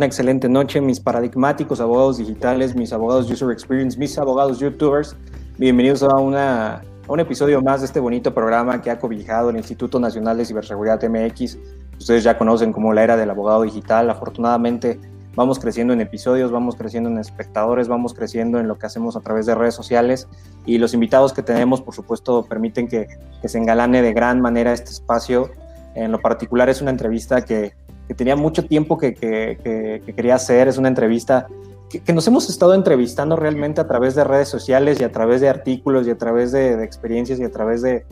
una excelente noche, mis paradigmáticos abogados digitales, mis abogados user experience, mis abogados youtubers. Bienvenidos a, una, a un episodio más de este bonito programa que ha cobijado el Instituto Nacional de Ciberseguridad MX. Ustedes ya conocen como la era del abogado digital. Afortunadamente vamos creciendo en episodios, vamos creciendo en espectadores, vamos creciendo en lo que hacemos a través de redes sociales y los invitados que tenemos, por supuesto, permiten que, que se engalane de gran manera este espacio. En lo particular es una entrevista que que tenía mucho tiempo que, que, que, quería hacer. Es una entrevista que, nos hemos estado entrevistando realmente a través de redes sociales y a través de artículos y a través de, de experiencias y a través de,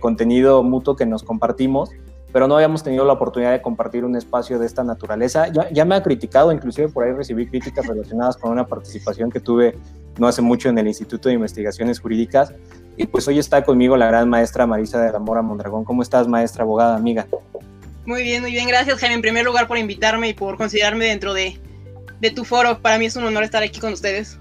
contenido mutuo que nos compartimos, pero no habíamos tenido la oportunidad de compartir un espacio de esta naturaleza. Ya, ya me ha criticado, inclusive por ahí recibí críticas relacionadas con una participación que tuve no hace mucho en el Instituto de Investigaciones Jurídicas. Y pues hoy está conmigo la gran maestra Marisa de la Mora Mondragón. ¿Cómo estás, maestra abogada, amiga? Muy bien, muy bien. Gracias, Jaime, en primer lugar por invitarme y por considerarme dentro de, de tu foro. Para mí es un honor estar aquí con ustedes.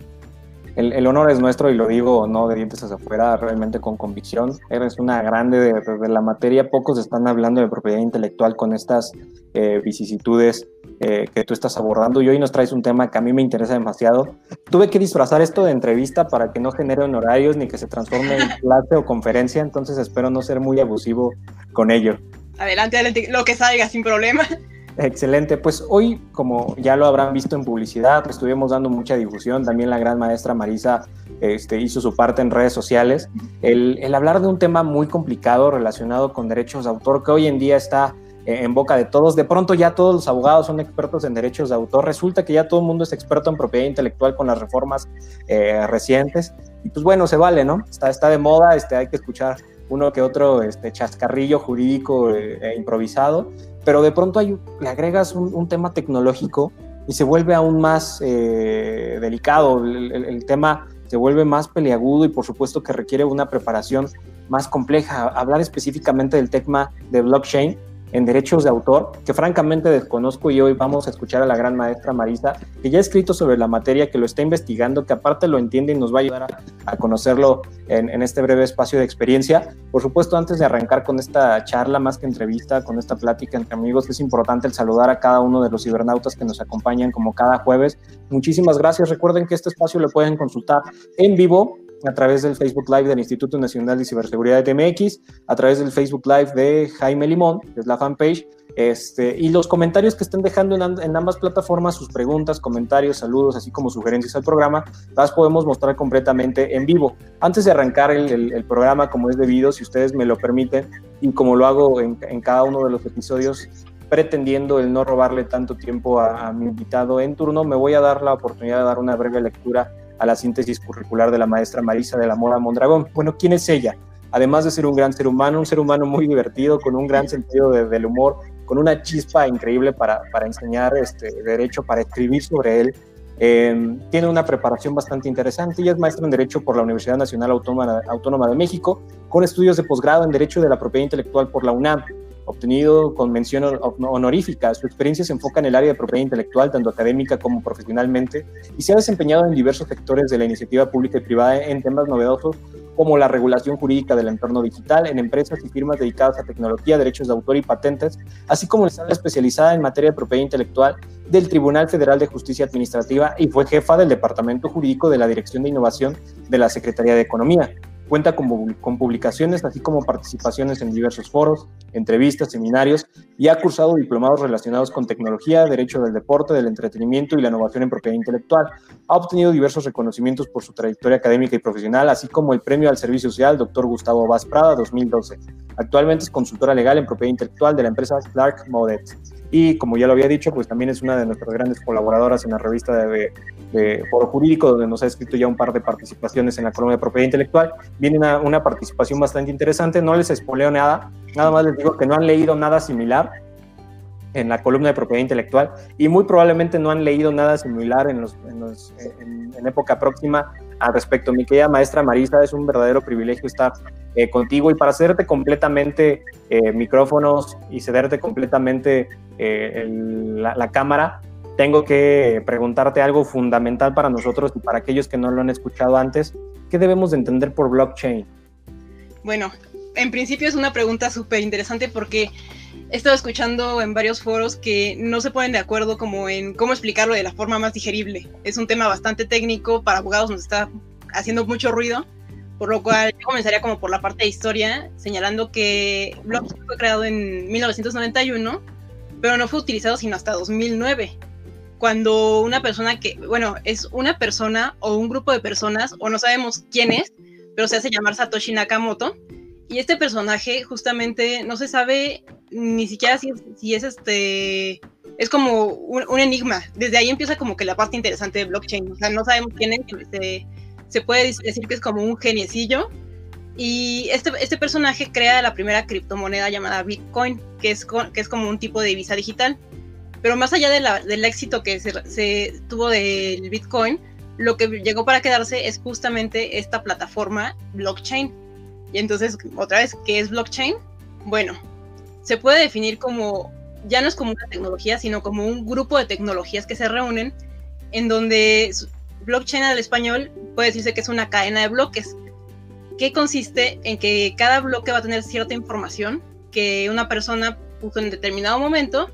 El, el, honor es nuestro y lo digo no de dientes hacia afuera, realmente con convicción. Eres una grande de, de, la materia. Pocos están hablando de propiedad intelectual con estas eh, vicisitudes eh, que tú estás abordando y hoy nos traes un tema que a mí me interesa demasiado. Tuve que disfrazar esto de entrevista para que no genere honorarios ni que se transforme en clase o conferencia, entonces espero no ser muy abusivo con ello. Adelante, adelante, lo que salga sin problema. Excelente, pues hoy, como ya lo habrán visto en publicidad, estuvimos dando mucha difusión, también la gran maestra Marisa este, hizo su parte en redes sociales, el, el, hablar de un tema muy complicado relacionado con derechos de autor que hoy en día está eh, en boca de todos, de pronto ya todos los abogados son expertos en derechos de autor, resulta que ya todo el mundo es experto en propiedad intelectual con las reformas eh, recientes, y pues bueno, se vale, ¿no? Está, está de moda, este, hay que escuchar uno que otro este, chascarrillo jurídico eh, e improvisado, pero de pronto le agregas un, tema tecnológico y se vuelve aún más eh, delicado, el, el, el, tema se vuelve más peleagudo y por supuesto que requiere una preparación más compleja. Hablar específicamente del tema de blockchain en derechos de autor, que francamente desconozco y hoy vamos a escuchar a la gran maestra Marisa, que ya ha escrito sobre la materia, que lo está investigando, que aparte lo entiende y nos va a ayudar a, conocerlo en, en, este breve espacio de experiencia. Por supuesto, antes de arrancar con esta charla, más que entrevista, con esta plática entre amigos, es importante el saludar a cada uno de los cibernautas que nos acompañan como cada jueves. Muchísimas gracias. Recuerden que este espacio lo pueden consultar en vivo a través del Facebook Live del Instituto Nacional de Ciberseguridad de MX, a través del Facebook Live de Jaime Limón, que es la fanpage, este, y los comentarios que estén dejando en, en, ambas plataformas, sus preguntas, comentarios, saludos, así como sugerencias al programa, las podemos mostrar completamente en vivo. Antes de arrancar el, el, el programa como es debido, si ustedes me lo permiten, y como lo hago en, en cada uno de los episodios, pretendiendo el no robarle tanto tiempo a, a mi invitado en turno, me voy a dar la oportunidad de dar una breve lectura a la síntesis curricular de la maestra Marisa de la Mora Mondragón. Bueno, ¿quién es ella? Además de ser un gran ser humano, un ser humano muy divertido, con un gran sentido de, del humor, con una chispa increíble para, para enseñar este derecho, para escribir sobre él. Eh, tiene una preparación bastante interesante. Ella es maestra en Derecho por la Universidad Nacional Autónoma, Autónoma de México, con estudios de posgrado en Derecho de la Propiedad Intelectual por la UNAM obtenido con mención honorífica. Su experiencia se enfoca en el área de propiedad intelectual, tanto académica como profesionalmente, y se ha desempeñado en diversos sectores de la iniciativa pública y privada en temas novedosos como la regulación jurídica del entorno digital en empresas y firmas dedicadas a tecnología, derechos de autor y patentes, así como la sala especializada en materia de propiedad intelectual del Tribunal Federal de Justicia Administrativa y fue jefa del Departamento Jurídico de la Dirección de Innovación de la Secretaría de Economía. Cuenta con, con, publicaciones, así como participaciones en diversos foros, entrevistas, seminarios y ha cursado diplomados relacionados con tecnología, derecho del deporte, del entretenimiento y la innovación en propiedad intelectual. Ha obtenido diversos reconocimientos por su trayectoria académica y profesional, así como el premio al servicio social Dr. Gustavo Vaz Prada 2012. Actualmente es consultora legal en propiedad intelectual de la empresa Clark Modet. Y como ya lo había dicho, pues también es una de nuestras grandes colaboradoras en la revista de, de, Foro Jurídico, donde nos ha escrito ya un par de participaciones en la columna de propiedad intelectual. Viene una, participación bastante interesante, no les espoleo nada, nada más les digo que no han leído nada similar en la columna de propiedad intelectual y muy probablemente no han leído nada similar en, los, época próxima al respecto. Mi querida maestra Marisa, es un verdadero privilegio estar eh, contigo y para cederte completamente eh, micrófonos y cederte completamente eh, la, cámara, tengo que preguntarte algo fundamental para nosotros y para aquellos que no lo han escuchado antes. ¿Qué debemos de entender por blockchain? Bueno, en principio es una pregunta súper interesante porque he estado escuchando en varios foros que no se ponen de acuerdo como en cómo explicarlo de la forma más digerible. Es un tema bastante técnico, para abogados nos está haciendo mucho ruido, por lo cual yo comenzaría como por la parte de historia, señalando que blockchain fue creado en 1991, pero no fue utilizado sino hasta 2009, cuando una persona que, bueno, es una persona o un grupo de personas, o no sabemos quién es, pero se hace llamar Satoshi Nakamoto, y este personaje justamente no se sabe ni siquiera si, si es este es como un, enigma. Desde ahí empieza como que la parte interesante de blockchain. O sea, no sabemos quién es, se, se puede decir que es como un geniecillo. Y este, este personaje crea la primera criptomoneda llamada Bitcoin, que es, que es como un tipo de divisa digital. Pero más allá de la, del éxito que se, se tuvo del Bitcoin, lo que llegó para quedarse es justamente esta plataforma blockchain y entonces, otra vez, ¿qué es blockchain? Bueno, se puede definir como, ya no es como una tecnología, sino como un grupo de tecnologías que se reúnen en donde blockchain al español puede decirse que es una cadena de bloques, que consiste en que cada bloque va a tener cierta información que una persona puso en determinado momento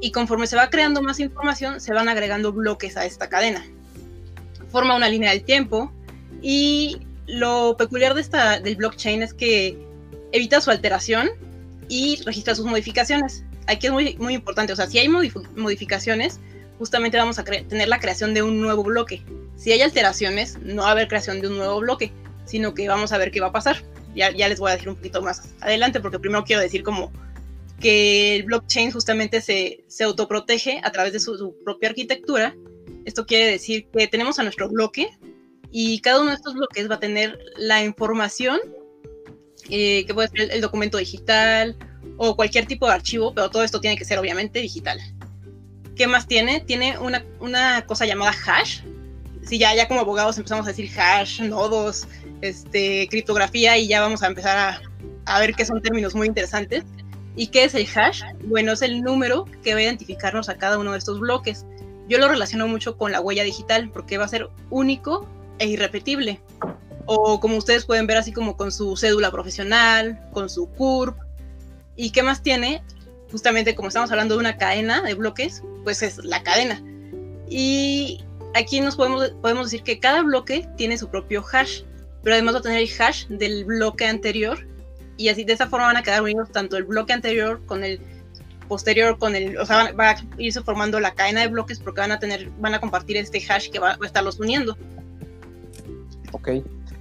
y conforme se va creando más información se van agregando bloques a esta cadena. Forma una línea del tiempo y lo peculiar de esta, del blockchain es que evita su alteración y registra sus modificaciones. Aquí es muy, muy importante, o sea, si hay modificaciones, justamente vamos a tener la creación de un nuevo bloque. Si hay alteraciones, no va a haber creación de un nuevo bloque, sino que vamos a ver qué va a pasar. Ya, ya les voy a decir un poquito más adelante, porque primero quiero decir como que el blockchain justamente se, se autoprotege a través de su propia arquitectura. Esto quiere decir que tenemos a nuestro bloque, y cada uno de estos bloques va a tener la información eh, que puede ser el, documento digital o cualquier tipo de archivo, pero todo esto tiene que ser obviamente digital. ¿Qué más tiene? Tiene una, una cosa llamada hash. Si ya, ya como abogados empezamos a decir hash, nodos, este, criptografía y ya vamos a empezar a, a ver qué son términos muy interesantes. ¿Y qué es el hash? Bueno, es el número que va a identificarnos a cada uno de estos bloques. Yo lo relaciono mucho con la huella digital porque va a ser único e irrepetible. O como ustedes pueden ver, así como con su cédula profesional, con su CURP. ¿Y qué más tiene? Justamente como estamos hablando de una cadena de bloques, pues es la cadena. Y aquí nos podemos, podemos decir que cada bloque tiene su propio hash, pero además va a tener el hash del bloque anterior. Y así de esa forma van a quedar unidos tanto el bloque anterior con el posterior con el, o sea, va a irse formando la cadena de bloques porque van a tener, van a compartir este hash que va, va a estarlos uniendo. Ok.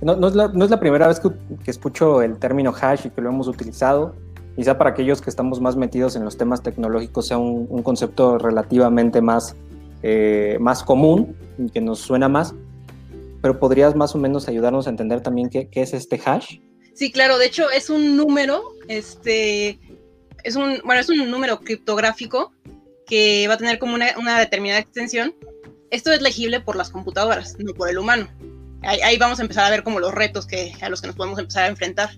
No, no, es, la, no es, la, primera vez que, que, escucho el término hash y que lo hemos utilizado. Quizá para aquellos que estamos más metidos en los temas tecnológicos sea un, un concepto relativamente más, eh, más común y que nos suena más. Pero podrías más o menos ayudarnos a entender también qué, qué es este hash. Sí, claro. De hecho, es un número, este, es un, bueno, es un número criptográfico que va a tener como una, determinada extensión. Esto es legible por las computadoras, no por el humano ahí, vamos a empezar a ver como los retos que, a los que nos podemos empezar a enfrentar.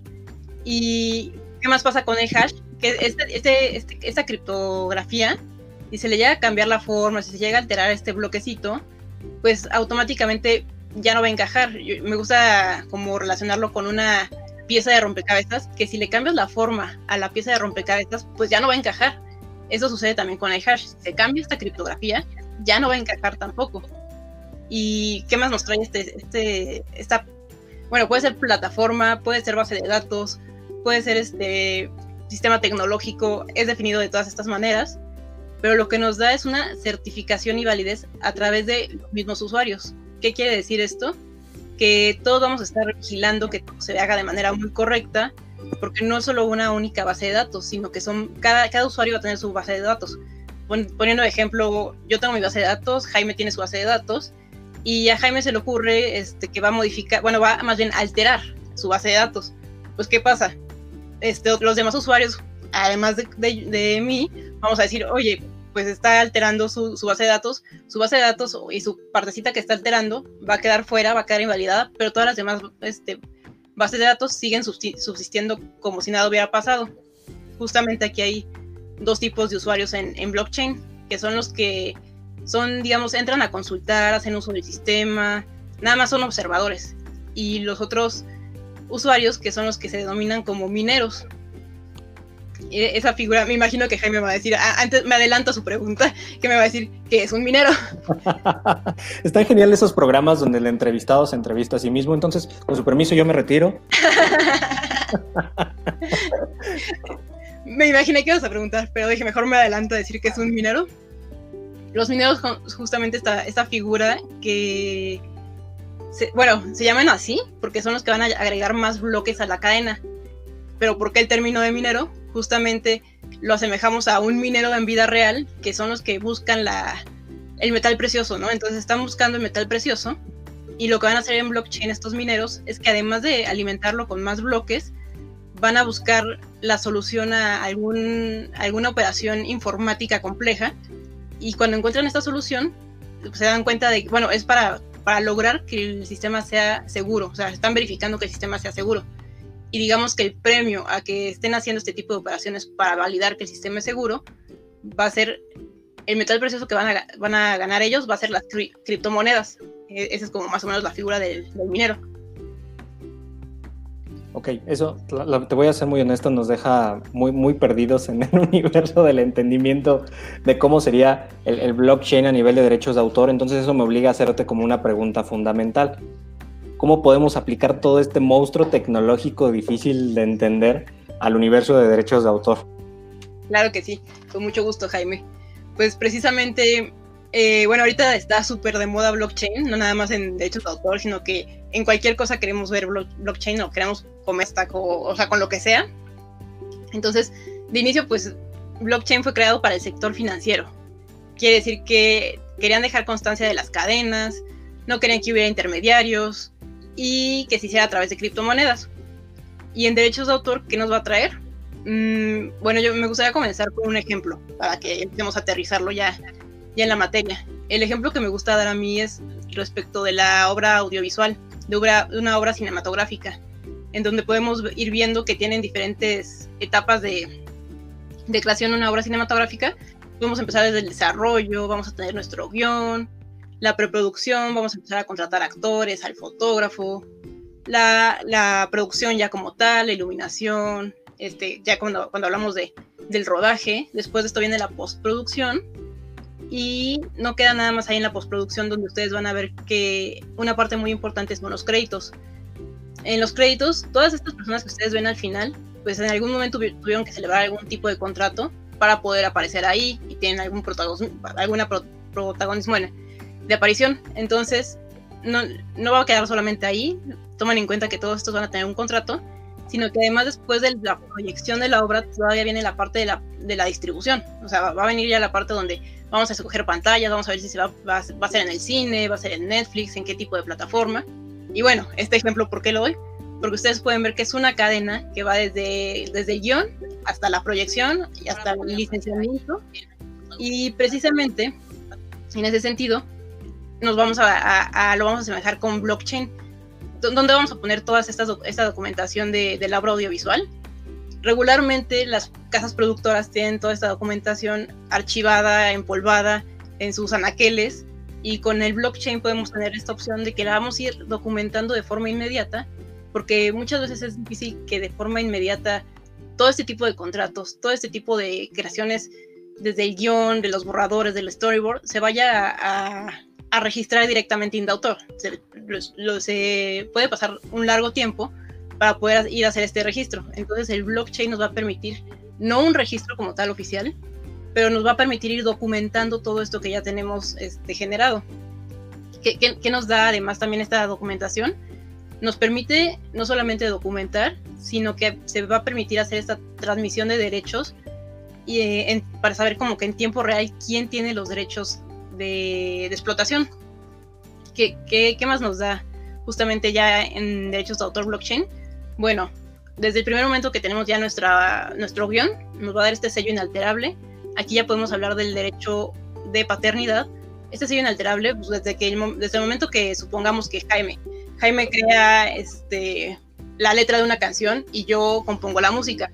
¿Y qué más pasa con el hash? Que este, este, este, esta criptografía, si se le llega a cambiar la forma, si se llega a alterar este bloquecito, pues automáticamente ya no va a encajar. me gusta como relacionarlo con una pieza de rompecabezas, que si le cambias la forma a la pieza de rompecabezas, pues ya no va a encajar. Eso sucede también con el hash. Si se cambia esta criptografía, ya no va a encajar tampoco. ¿Y qué más nos trae este, este, esta, bueno, puede ser plataforma, puede ser base de datos, puede ser este sistema tecnológico, es definido de todas estas maneras, pero lo que nos da es una certificación y validez a través de los mismos usuarios. ¿Qué quiere decir esto? Que todos vamos a estar vigilando que se haga de manera muy correcta, porque no es solo una única base de datos, sino que son cada, cada usuario va a tener su base de datos. Poniendo ejemplo, yo tengo mi base de datos, Jaime tiene su base de datos, y a Jaime se le ocurre este, que va a modificar, bueno, va más bien alterar su base de datos. Pues, ¿qué pasa? Este, los demás usuarios, además de, de, mí, vamos a decir, oye, pues está alterando su, base de datos, su base de datos y su partecita que está alterando va a quedar fuera, va a quedar invalidada, pero todas las demás este, bases de datos siguen subsistiendo como si nada hubiera pasado. Justamente aquí hay dos tipos de usuarios en, en blockchain, que son los que son, digamos, entran a consultar, hacen uso del sistema, nada más son observadores. Y los otros usuarios, que son los que se denominan como mineros. Esa figura, me imagino que Jaime va a decir, antes me adelanto a su pregunta, que me va a decir que es un minero. Están genial esos programas donde el entrevistado se entrevista a sí mismo, entonces, con su permiso, yo me retiro. me imaginé que ibas a preguntar, pero dije, mejor me adelanto a decir que es un minero. Los mineros, justamente esta, esta figura que, bueno, se llaman así porque son los que van a agregar más bloques a la cadena. Pero ¿por qué el término de minero? Justamente lo asemejamos a un minero en vida real, que son los que buscan la, el metal precioso, ¿no? Entonces están buscando el metal precioso y lo que van a hacer en blockchain estos mineros es que además de alimentarlo con más bloques, van a buscar la solución a alguna operación informática compleja y cuando encuentran esta solución se dan cuenta de que, bueno, es para, para lograr que el sistema sea seguro, o sea, están verificando que el sistema sea seguro. Y digamos que el premio a que estén haciendo este tipo de operaciones para validar que el sistema es seguro va a ser el metal precioso que van a, van a ganar ellos, va a ser las criptomonedas. E, esa es como más o menos la figura del minero. Ok, eso, te voy a ser muy honesto, nos deja muy, muy perdidos en el universo del entendimiento de cómo sería el, blockchain a nivel de derechos de autor. Entonces eso me obliga a hacerte como una pregunta fundamental. ¿Cómo podemos aplicar todo este monstruo tecnológico difícil de entender al universo de derechos de autor? Claro que sí, con mucho gusto, Jaime. Pues precisamente eh, bueno, ahorita está súper de moda blockchain, no nada más en derechos de autor, sino que en cualquier cosa queremos ver blockchain o queremos comer stack o, sea, con lo que sea. Entonces, de inicio, pues blockchain fue creado para el sector financiero. Quiere decir que querían dejar constancia de las cadenas, no querían que hubiera intermediarios y que se hiciera a través de criptomonedas. Y en derechos de autor, ¿qué nos va a traer? Mm, bueno, yo me gustaría comenzar con un ejemplo para que empecemos a aterrizarlo ya ya en la materia. El ejemplo que me gusta dar a mí es respecto de la obra audiovisual, de, una obra cinematográfica, en donde podemos ir viendo que tienen diferentes etapas de, de creación de una obra cinematográfica. Podemos empezar desde el desarrollo, vamos a tener nuestro guion, la preproducción, vamos a empezar a contratar actores, al fotógrafo, la, la producción ya como tal, la iluminación, este, ya cuando, cuando hablamos de, del rodaje, después de esto viene la postproducción, y no queda nada más ahí en la postproducción donde ustedes van a ver que una parte muy importante son los créditos. En los créditos, todas estas personas que ustedes ven al final, pues en algún momento tuvieron que celebrar algún tipo de contrato para poder aparecer ahí y tienen algún protagonismo, alguna protagonismo de aparición. Entonces, no, no va a quedar solamente ahí. Toman en cuenta que todos estos van a tener un contrato sino que además después de la proyección de la obra todavía viene la parte de la, de la distribución, o sea, va, a venir ya la parte donde vamos a escoger pantallas, vamos a ver si se va, va, a ser en el cine, va a ser en Netflix, en qué tipo de plataforma. Y bueno, este ejemplo, ¿por qué lo doy? Porque ustedes pueden ver que es una cadena que va desde, desde el guion hasta la proyección y hasta el licenciamiento. Y precisamente, en ese sentido, nos vamos a, lo vamos a asemejar con blockchain ¿Dónde vamos a poner toda esta, esta documentación de, de la obra audiovisual? Regularmente las casas productoras tienen toda esta documentación archivada, empolvada en sus anaqueles y con el blockchain podemos tener esta opción de que la vamos a ir documentando de forma inmediata porque muchas veces es difícil que de forma inmediata todo este tipo de contratos, todo este tipo de creaciones desde el guion, de los borradores, del storyboard, se vaya a, a registrar directamente Indautor. Se, lo, se puede pasar un largo tiempo para poder ir a hacer este registro. Entonces el blockchain nos va a permitir, no un registro como tal oficial, pero nos va a permitir ir documentando todo esto que ya tenemos este, generado. ¿Qué, qué, nos da además también esta documentación? Nos permite no solamente documentar, sino que se va a permitir hacer esta transmisión de derechos y, eh, para saber como que en tiempo real quién tiene los derechos de, explotación. ¿Qué, ¿Qué, qué, más nos da justamente ya en derechos de autor blockchain? Bueno, desde el primer momento que tenemos ya nuestra, nuestro guion, nos va a dar este sello inalterable. Aquí ya podemos hablar del derecho de paternidad. Este sello inalterable, pues desde, que desde el momento que supongamos que Jaime, Jaime crea este, la letra de una canción y yo compongo la música.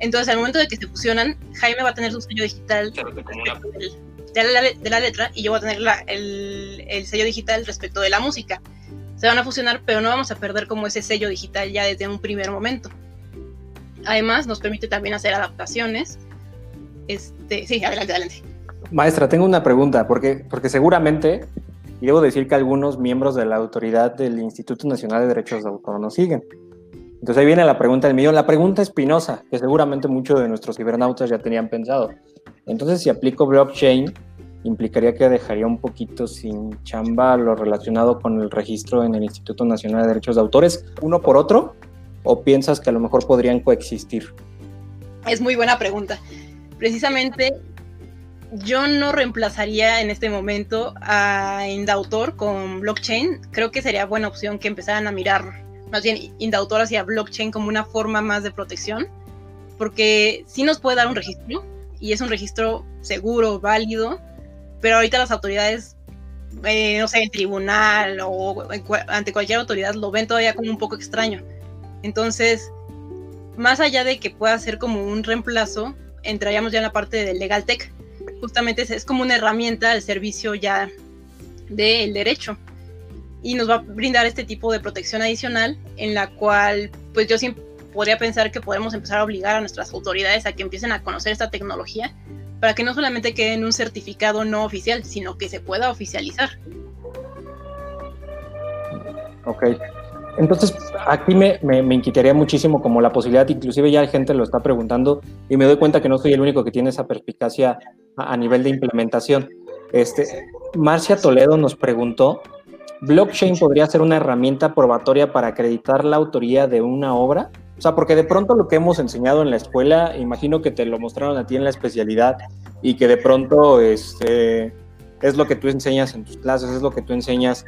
Entonces, al momento de que se fusionan, Jaime va a tener su sello digital de la, letra y yo voy a tener el, sello digital respecto de la música. Se van a fusionar, pero no vamos a perder como ese sello digital ya desde un primer momento. Además, nos permite también hacer adaptaciones. Este, sí, adelante, adelante. Maestra, tengo una pregunta, porque, porque seguramente, y debo decir que algunos miembros de la autoridad del Instituto Nacional de Derechos de Autor nos siguen. Entonces ahí viene la pregunta del millón, la pregunta espinosa, que seguramente muchos de nuestros cibernautas ya tenían pensado. Entonces, si aplico blockchain, implicaría que dejaría un poquito sin chamba lo relacionado con el registro en el Instituto Nacional de Derechos de Autores, uno por otro, o piensas que a lo mejor podrían coexistir? Es muy buena pregunta. Precisamente yo no reemplazaría en este momento a Indautor con blockchain. Creo que sería buena opción que empezaran a mirar más bien Indautor hacia blockchain como una forma más de protección, porque sí nos puede dar un registro y es un registro seguro, válido, pero ahorita las autoridades, eh, no sé, en tribunal o ante cualquier autoridad lo ven todavía como un poco extraño. Entonces, más allá de que pueda ser como un reemplazo, entraríamos ya en la parte del legal tech. Justamente es, como una herramienta al servicio ya del derecho y nos va a brindar este tipo de protección adicional en la cual pues yo siempre podría pensar que podemos empezar a obligar a nuestras autoridades a que empiecen a conocer esta tecnología para que no solamente quede en un certificado no oficial, sino que se pueda oficializar. Ok. Entonces, aquí me, me, inquietaría muchísimo como la posibilidad, inclusive ya la gente lo está preguntando y me doy cuenta que no soy el único que tiene esa perspicacia a, nivel de implementación. Este, Marcia Toledo nos preguntó, ¿blockchain podría ser una herramienta probatoria para acreditar la autoría de una obra? O sea, porque de pronto lo que hemos enseñado en la escuela, imagino que te lo mostraron a ti en la especialidad y que de pronto este, es lo que tú enseñas en tus clases, es lo que tú enseñas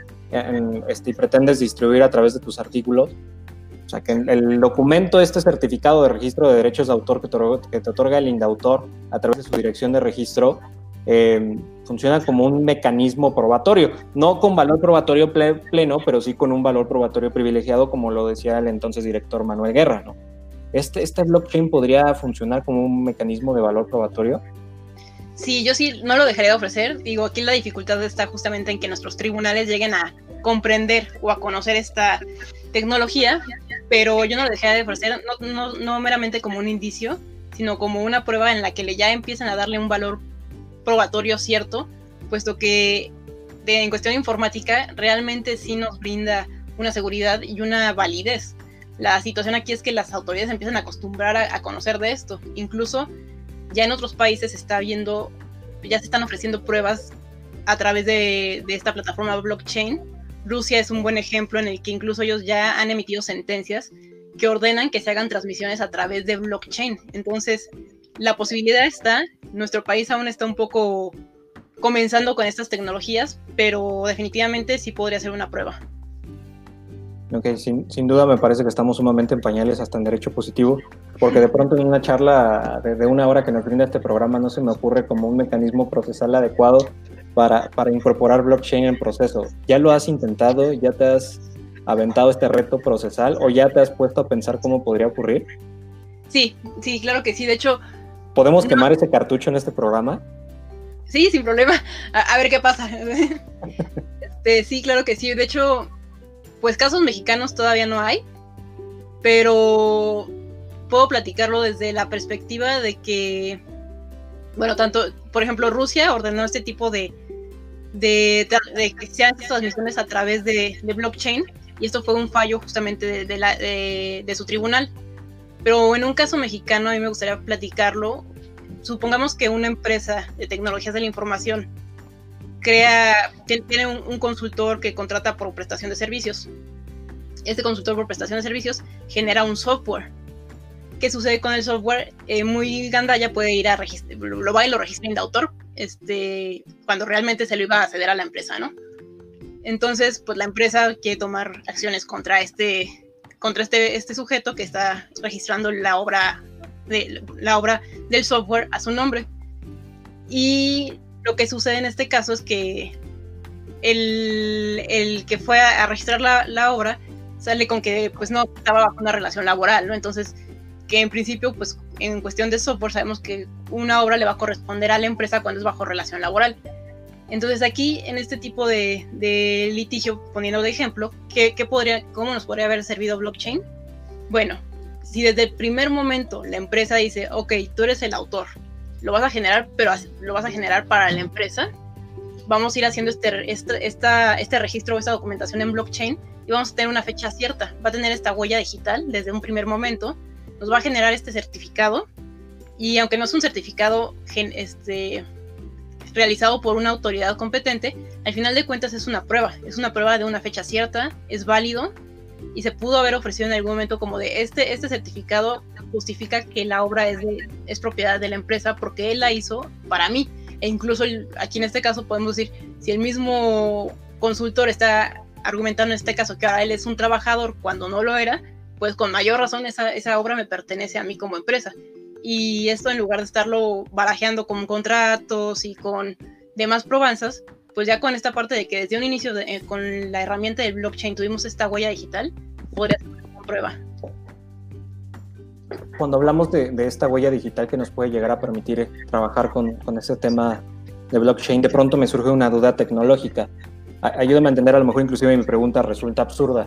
este, y pretendes distribuir a través de tus artículos. O sea, que el documento, este certificado de registro de derechos de autor que te, que te otorga el INDAUTOR a través de su dirección de registro, eh, funciona como un mecanismo probatorio, no con valor probatorio pleno, pero sí con un valor probatorio privilegiado, como lo decía el entonces director Manuel Guerra, ¿no? ¿Este, este blockchain podría funcionar como un mecanismo de valor probatorio? Sí, yo sí no lo dejaría de ofrecer. Digo, aquí la dificultad está justamente en que nuestros tribunales lleguen a comprender o a conocer esta tecnología, pero yo no lo dejaría de ofrecer, no, no, no meramente como un indicio, sino como una prueba en la que le ya empiezan a darle un valor probatorio cierto, puesto que en cuestión informática realmente sí nos brinda una seguridad y una validez. La situación aquí es que las autoridades empiezan a acostumbrar a, conocer de esto. Incluso ya en otros países se está viendo, ya se están ofreciendo pruebas a través de, de, esta plataforma blockchain. Rusia es un buen ejemplo en el que incluso ellos ya han emitido sentencias que ordenan que se hagan transmisiones a través de blockchain. Entonces, la posibilidad está, nuestro país aún está un poco comenzando con estas tecnologías, pero definitivamente sí podría ser una prueba. Ok, sin, sin, duda me parece que estamos sumamente en pañales hasta en derecho positivo, porque de pronto en una charla de, una hora que nos brinda este programa no se me ocurre como un mecanismo procesal adecuado para, para incorporar blockchain en proceso. ¿Ya lo has intentado? ¿Ya te has aventado este reto procesal o ya te has puesto a pensar cómo podría ocurrir? Sí, sí, claro que sí. De hecho, ¿Podemos quemar ese cartucho en este programa? Sí, sin problema. A, ver qué pasa. Este, sí, claro que sí. De hecho, pues casos mexicanos todavía no hay, pero puedo platicarlo desde la perspectiva de que, bueno, tanto, por ejemplo, Rusia ordenó este tipo de, de, que sean transmisiones a través de, blockchain y esto fue un fallo justamente de, de su tribunal. Pero en un caso mexicano, a mí me gustaría platicarlo. Supongamos que una empresa de tecnologías de la información crea, tiene un, consultor que contrata por prestación de servicios. Este consultor por prestación de servicios genera un software. ¿Qué sucede con el software? Eh, muy gandalla puede ir a registrar, lo va y lo registra en autor, este, cuando realmente se lo iba a ceder a la empresa, ¿no? Entonces, pues la empresa quiere tomar acciones contra este contra este, este sujeto que está registrando la obra, de, la obra del software a su nombre. Y lo que sucede en este caso es que el, el que fue a, registrar la, la, obra sale con que pues no estaba bajo una relación laboral, ¿no? Entonces, que en principio, pues en cuestión de software sabemos que una obra le va a corresponder a la empresa cuando es bajo relación laboral. Entonces aquí, en este tipo de, litigio, poniendo de ejemplo, ¿qué, podría, ¿cómo nos podría haber servido blockchain? Bueno, si desde el primer momento la empresa dice, ok, tú eres el autor, lo vas a generar, pero lo vas a generar para la empresa, vamos a ir haciendo este, este, esta, este registro, esta documentación en blockchain y vamos a tener una fecha cierta. Va a tener esta huella digital desde un primer momento, nos va a generar este certificado y aunque no es un certificado este, realizado por una autoridad competente, al final de cuentas es una prueba, es una prueba de una fecha cierta, es válido y se pudo haber ofrecido en algún momento como de este, este certificado justifica que la obra es, es propiedad de la empresa porque él la hizo para mí. E incluso aquí en este caso podemos decir, si el mismo consultor está argumentando en este caso que ahora él es un trabajador cuando no lo era, pues con mayor razón esa, esa obra me pertenece a mí como empresa. Y esto en lugar de estarlo barajeando con contratos y con demás probanzas, pues ya con esta parte de que desde un inicio eh, con la herramienta del blockchain tuvimos esta huella digital, podría ser una prueba. Cuando hablamos de, esta huella digital que nos puede llegar a permitir eh, trabajar con, con ese tema de blockchain, de pronto me surge una duda tecnológica. Ayúdame a entender, a lo mejor inclusive mi pregunta resulta absurda,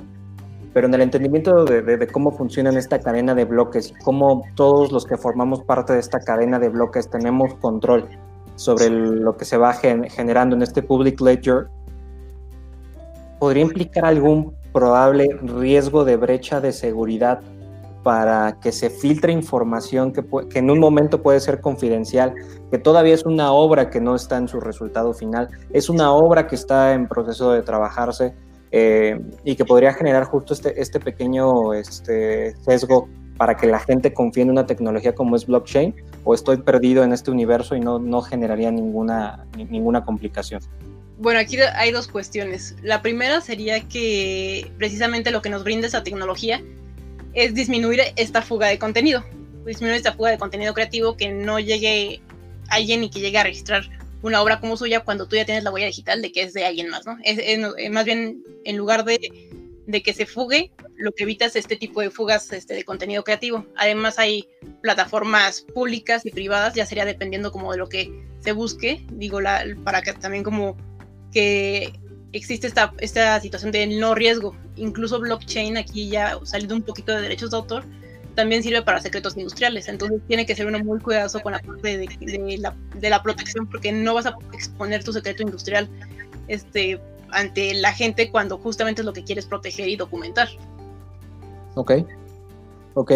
pero en el entendimiento de, de, cómo funciona esta cadena de bloques y cómo todos los que formamos parte de esta cadena de bloques tenemos control sobre lo que se va generando en este public ledger, podría implicar algún probable riesgo de brecha de seguridad para que se filtre información que, que, en un momento puede ser confidencial, que todavía es una obra que no está en su resultado final, es una obra que está en proceso de trabajarse eh, y que podría generar justo este, este pequeño este, sesgo para que la gente confíe en una tecnología como es blockchain o estoy perdido en este universo y no, no generaría ninguna, ninguna complicación? Bueno, aquí hay dos cuestiones. La primera sería que precisamente lo que nos brinda esa tecnología es disminuir esta fuga de contenido, disminuir esta fuga de contenido creativo que no llegue alguien y que llegue a registrar una obra como suya cuando tú ya tienes la huella digital de que es de alguien más, ¿no? Es, más bien, en lugar de, que se fugue, lo que evita es este tipo de fugas este, de contenido creativo. Además hay plataformas públicas y privadas, ya sería dependiendo como de lo que se busque, digo, la, para que también como que existe esta, esta situación de no riesgo. Incluso blockchain, aquí ya saliendo un poquito de derechos de autor, también sirve para secretos industriales. Entonces tiene que ser uno muy cuidadoso con la parte de, la, de la protección porque no vas a exponer tu secreto industrial este, ante la gente cuando justamente es lo que quieres proteger y documentar. Ok, ok.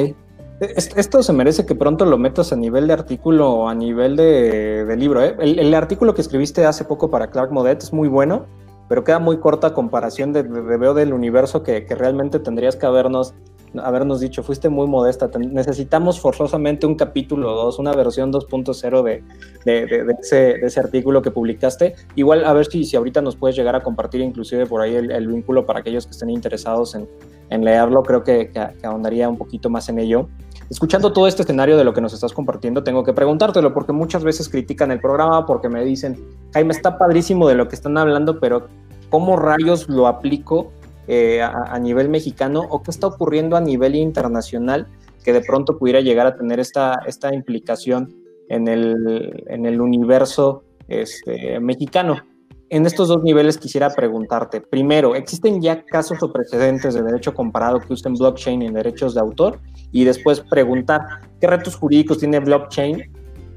Esto se merece que pronto lo metas a nivel de artículo o a nivel de, libro. ¿eh? El, artículo que escribiste hace poco para Clark Modet es muy bueno, pero queda muy corta comparación de, veo del universo que, que, realmente tendrías que habernos habernos dicho, fuiste muy modesta, necesitamos forzosamente un capítulo 2, una versión 2.0 de, de, de, ese, ese, artículo que publicaste. Igual a ver si, si ahorita nos puedes llegar a compartir inclusive por ahí el, vínculo para aquellos que estén interesados en, en leerlo, creo que, que, ahondaría un poquito más en ello. Escuchando todo este escenario de lo que nos estás compartiendo, tengo que preguntártelo porque muchas veces critican el programa porque me dicen, Jaime, está padrísimo de lo que están hablando, pero ¿cómo rayos lo aplico eh, a, nivel mexicano o qué está ocurriendo a nivel internacional que de pronto pudiera llegar a tener esta, esta implicación en el, en el universo este, mexicano. En estos dos niveles quisiera preguntarte, primero, ¿existen ya casos o precedentes de derecho comparado que usen blockchain en derechos de autor? Y después preguntar, ¿qué retos jurídicos tiene blockchain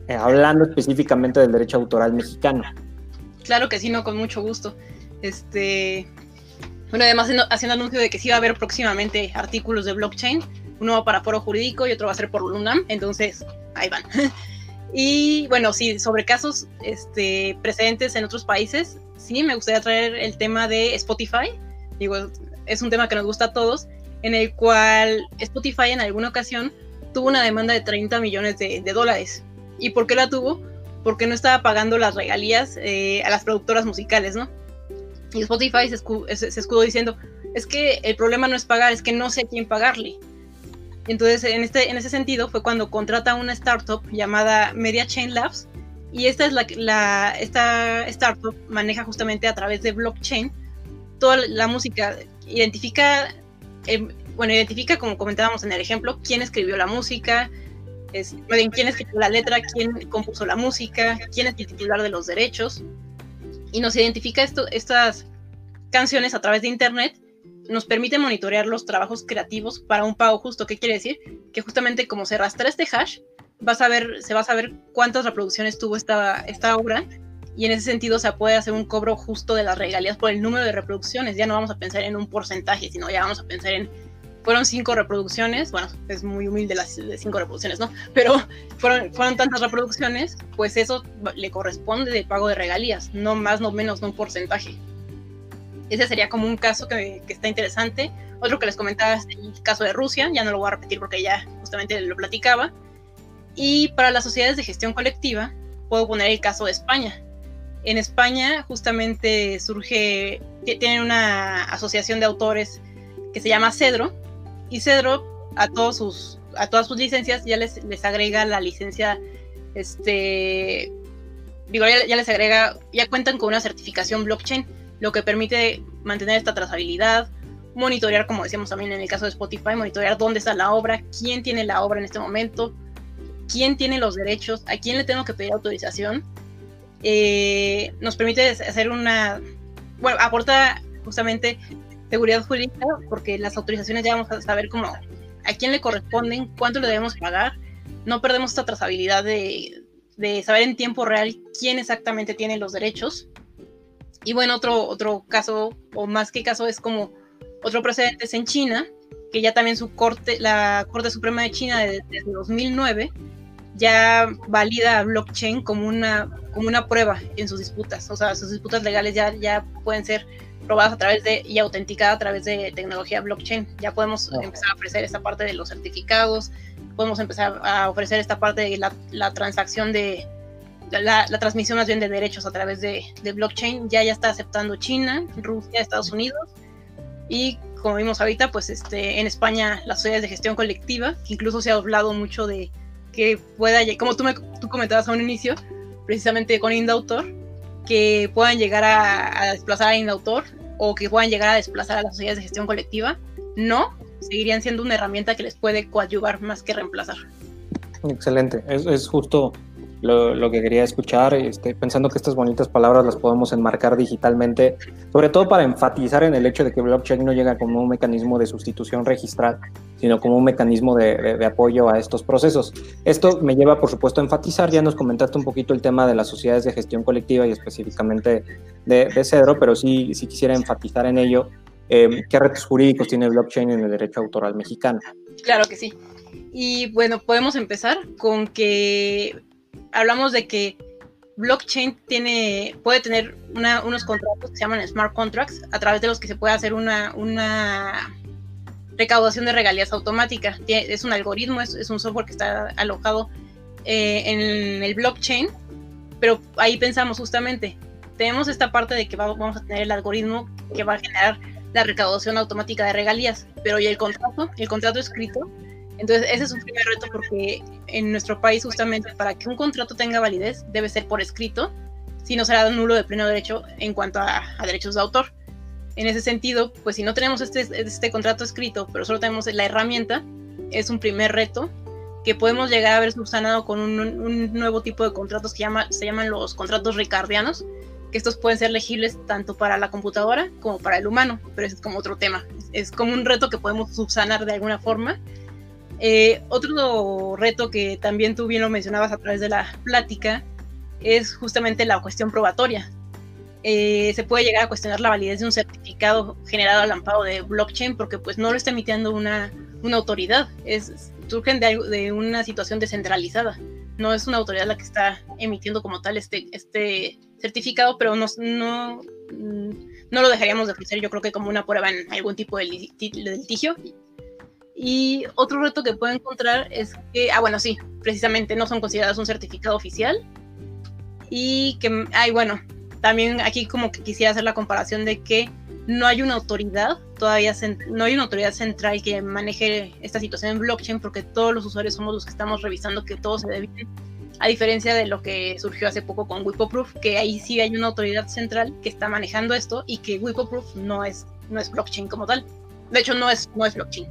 eh, hablando específicamente del derecho autoral mexicano? Claro que sí, no, con mucho gusto. Este, bueno, además haciendo anuncio de que sí va a haber próximamente artículos de blockchain. Uno para Foro Jurídico y otro va a ser por Lunam. Entonces, ahí van. y bueno, sí, sobre casos este, precedentes en otros países, sí, me gustaría traer el tema de Spotify. Digo, es un tema que nos gusta a todos, en el cual Spotify en alguna ocasión tuvo una demanda de 30 millones de, dólares. ¿Y por qué la tuvo? Porque no estaba pagando las regalías eh, a las productoras musicales, ¿no? Y Spotify se, escudó, diciendo, es que el problema no es pagar, es que no sé quién pagarle. Entonces, en, este, en ese sentido, fue cuando contrata una startup llamada Media Chain Labs. Y esta es la, la esta startup maneja justamente a través de blockchain toda la música. Identifica, em, bueno, identifica, como comentábamos en el ejemplo, quién escribió la música, es, quién escribió la letra, quién compuso la música, quién es el titular de los derechos y nos identifica esto, estas canciones a través de internet nos permite monitorear los trabajos creativos para un pago justo. ¿Qué quiere decir? Que justamente como se rastrea este hash, vas a ver, se va a saber cuántas reproducciones tuvo esta, esta obra y en ese sentido se puede hacer un cobro justo de las regalías por el número de reproducciones. Ya no vamos a pensar en un porcentaje, sino ya vamos a pensar en fueron cinco reproducciones, bueno, es muy humilde las cinco reproducciones, ¿no? Pero fueron, fueron tantas reproducciones, pues eso le corresponde de pago de regalías, no más, no menos, no un porcentaje. Ese sería como un caso que, que está interesante. Otro que les comentaba es el caso de Rusia, ya no lo voy a repetir porque ya justamente lo platicaba. Y para las sociedades de gestión colectiva, puedo poner el caso de España. En España justamente surge, tienen una asociación de autores que se llama Cedro, y Cedro a sus todas sus licencias ya les, les agrega la licencia este digo ya, les agrega ya cuentan con una certificación blockchain lo que permite mantener esta trazabilidad monitorear como decíamos también en el caso de Spotify monitorear dónde está la obra quién tiene la obra en este momento quién tiene los derechos a quién le tengo que pedir autorización. Eh, nos permite hacer una bueno aporta justamente seguridad jurídica, porque las autorizaciones ya vamos a saber cómo, a quién le corresponden, cuánto le debemos pagar. No perdemos esta trazabilidad de, de saber en tiempo real quién exactamente tiene los derechos. Y bueno, otro, otro caso, o más que caso, es como otro precedente es en China, que ya también su corte, la Corte Suprema de China desde, desde 2009 ya valida blockchain como una, como una prueba en sus disputas. O sea, sus disputas legales ya, ya pueden ser probadas a través de y autenticadas a través de tecnología blockchain. Ya podemos empezar a ofrecer esta parte de los certificados, podemos empezar a ofrecer esta parte de la, transacción de la, transmisión más bien de derechos a través de, blockchain. Ya ya está aceptando China, Rusia, Estados Unidos y como vimos ahorita, pues este, en España las sociedades de gestión colectiva, que incluso se ha hablado mucho de que pueda, como tú, me, tú comentabas a un inicio, precisamente con Indautor, que puedan llegar a, desplazar a Indautor o que puedan llegar a desplazar a las sociedades de gestión colectiva, no, seguirían siendo una herramienta que les puede coadyuvar más que reemplazar. Excelente, es, es justo lo, que quería escuchar, este, pensando que estas bonitas palabras las podemos enmarcar digitalmente, sobre todo para enfatizar en el hecho de que blockchain no llega como un mecanismo de sustitución registral, sino como un mecanismo de, apoyo a estos procesos. Esto me lleva, por supuesto, a enfatizar, ya nos comentaste un poquito el tema de las sociedades de gestión colectiva y específicamente de, Cedro, pero sí, sí quisiera enfatizar en ello eh, qué retos jurídicos tiene blockchain en el derecho autoral mexicano. Claro que sí. Y bueno, podemos empezar con que hablamos de que blockchain tiene, puede tener unos contratos que se llaman smart contracts, a través de los que se puede hacer una, una recaudación de regalías automática. Es un algoritmo, es, un software que está alojado eh, en el blockchain, pero ahí pensamos justamente, tenemos esta parte de que vamos a tener el algoritmo que va a generar la recaudación automática de regalías, pero y el contrato, el contrato escrito entonces, ese es un primer reto porque en nuestro país justamente para que un contrato tenga validez debe ser por escrito, si no será nulo de pleno derecho en cuanto a, derechos de autor. En ese sentido, pues si no tenemos este, este contrato escrito, pero solo tenemos la herramienta, es un primer reto que podemos llegar a ver subsanado con un, nuevo tipo de contratos que llama, se llaman los contratos ricardianos, que estos pueden ser legibles tanto para la computadora como para el humano, pero ese es como otro tema. Es como un reto que podemos subsanar de alguna forma eh, otro reto que también tú bien lo mencionabas a través de la plática es justamente la cuestión probatoria. Eh, se puede llegar a cuestionar la validez de un certificado generado al amparo de blockchain porque pues no lo está emitiendo una, una autoridad, es, surgen de, de, una situación descentralizada. No es una autoridad la que está emitiendo como tal este, este certificado, pero no, no, no lo dejaríamos de ofrecer yo creo que como una prueba en algún tipo de litigio y otro reto que puedo encontrar es que, ah, bueno, sí, precisamente no son considerados un certificado oficial. Y que, ay, bueno, también aquí como que quisiera hacer la comparación de que no hay una autoridad, todavía no hay una autoridad central que maneje esta situación en blockchain porque todos los usuarios somos los que estamos revisando que todo se debe, a diferencia de lo que surgió hace poco con Wipoproof, que ahí sí hay una autoridad central que está manejando esto y que Wipoproof no es, no es blockchain como tal. De hecho, no es, no es blockchain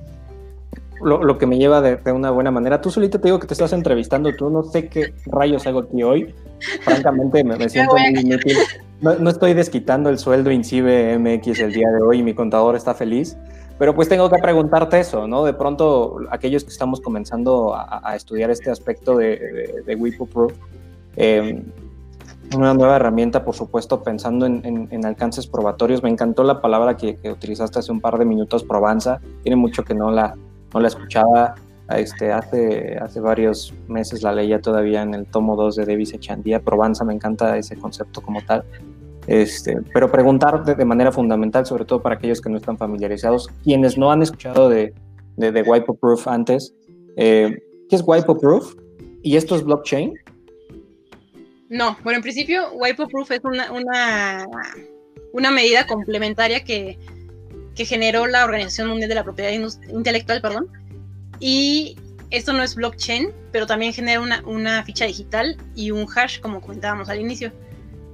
lo, que me lleva de, una buena manera. Tú solita te digo que te estás entrevistando, tú no sé qué rayos hago aquí hoy. Francamente me, siento muy inútil. no, estoy desquitando el sueldo INCIBE MX el día de hoy y mi contador está feliz, pero pues tengo que preguntarte eso, ¿no? De pronto, aquellos que estamos comenzando a, estudiar este aspecto de, de, de WIPO em, una nueva herramienta, por supuesto, pensando en, alcances probatorios. Me encantó la palabra que, utilizaste hace un par de minutos, probanza. Tiene mucho que no la, no la escuchaba. Este, hace, hace varios meses la leía todavía en el tomo 2 de Davis Echandía. Probanza, me encanta ese concepto como tal. Este, pero preguntar de, manera fundamental, sobre todo para aquellos que no están familiarizados, quienes no han escuchado de, de, de Proof antes, eh, ¿qué es Wipe Proof? ¿Y esto es blockchain? No, bueno, en principio, Wipe Proof es una, una medida complementaria que, que, generó la Organización Mundial de la Propiedad Intelectual, perdón. Y esto no es blockchain, pero también genera una, una ficha digital y un hash, como comentábamos al inicio.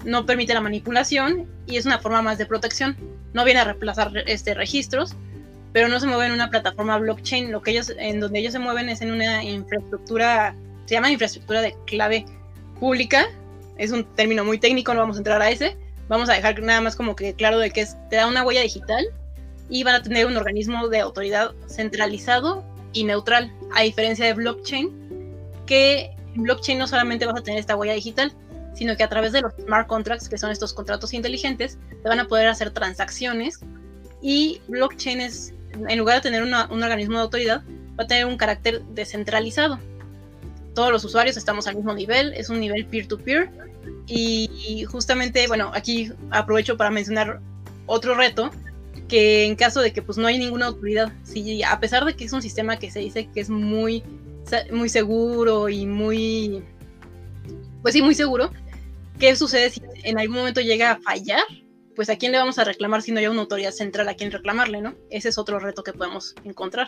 No permite la manipulación y es una forma más de protección. No viene a reemplazar este, registros, pero no se mueve en una plataforma blockchain. Lo que ellos, en donde ellos se mueven es en una infraestructura, se llama infraestructura de clave pública, es un término muy técnico, no vamos a entrar a ese. Vamos a dejar nada más como que claro de que es, te da una huella digital y van a tener un organismo de autoridad centralizado y neutral, a diferencia de blockchain, que en blockchain no solamente vas a tener esta huella digital, sino que a través de los smart contracts, que son estos contratos inteligentes, te van a poder hacer transacciones y blockchain es, en lugar de tener un organismo de autoridad, va a tener un carácter descentralizado. Todos los usuarios estamos al mismo nivel, es un nivel peer-to-peer, -peer, y, justamente, bueno, aquí aprovecho para mencionar otro reto, que en caso de que pues no hay ninguna autoridad, si a pesar de que es un sistema que se dice que es muy, muy seguro y muy, pues sí, muy seguro, ¿qué sucede si en algún momento llega a fallar? Pues a quién le vamos a reclamar si no hay una autoridad central a quien reclamarle, ¿no? Ese es otro reto que podemos encontrar.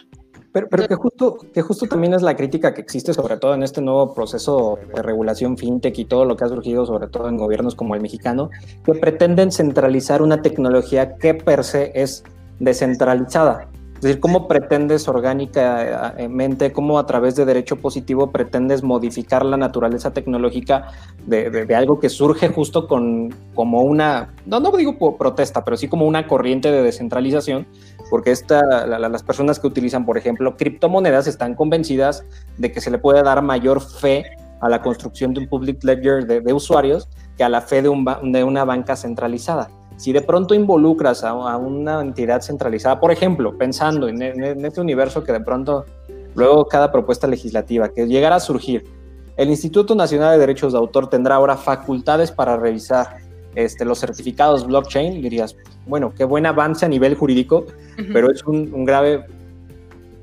Pero, que, justo, que justo también es la crítica que existe, sobre todo en este nuevo proceso de regulación fintech y todo lo que ha surgido, sobre todo en gobiernos como el mexicano, que pretenden centralizar una tecnología que per se es descentralizada. Es decir, cómo pretendes orgánicamente, cómo a través de derecho positivo pretendes modificar la naturaleza tecnológica de, de, algo que surge justo con como una, no, no digo protesta, pero sí como una corriente de descentralización porque esta, las personas que utilizan, por ejemplo, criptomonedas están convencidas de que se le puede dar mayor fe a la construcción de un public ledger de, usuarios que a la fe de, un, de, una banca centralizada. Si de pronto involucras a, una entidad centralizada, por ejemplo, pensando en, en, este universo que de pronto luego cada propuesta legislativa que llegara a surgir, el Instituto Nacional de Derechos de Autor tendrá ahora facultades para revisar este, los certificados blockchain, dirías, bueno, qué buen avance a nivel jurídico, pero es un, grave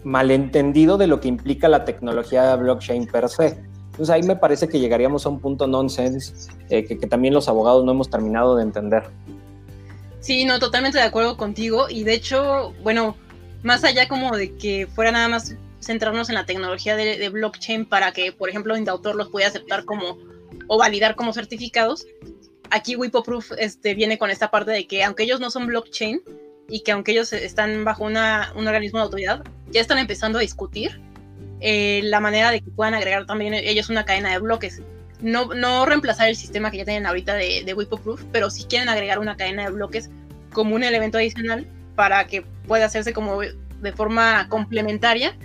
malentendido de lo que implica la tecnología blockchain per se. Entonces ahí me parece que llegaríamos a un punto nonsense eh, que, que también los abogados no hemos terminado de entender. Sí, no, totalmente de acuerdo contigo. Y de hecho, bueno, más allá como de que fuera nada más centrarnos en la tecnología de, de blockchain para que, por ejemplo, Indautor los pueda aceptar como o validar como certificados, aquí WIPOProof este, viene con esta parte de que aunque ellos no son blockchain y que aunque ellos están bajo un organismo de autoridad, ya están empezando a discutir eh, la manera de que puedan agregar también ellos una cadena de bloques. No, reemplazar el sistema que ya tienen ahorita de, de WIPOProof, pero sí quieren agregar una cadena de bloques como un elemento adicional para que pueda hacerse como de forma complementaria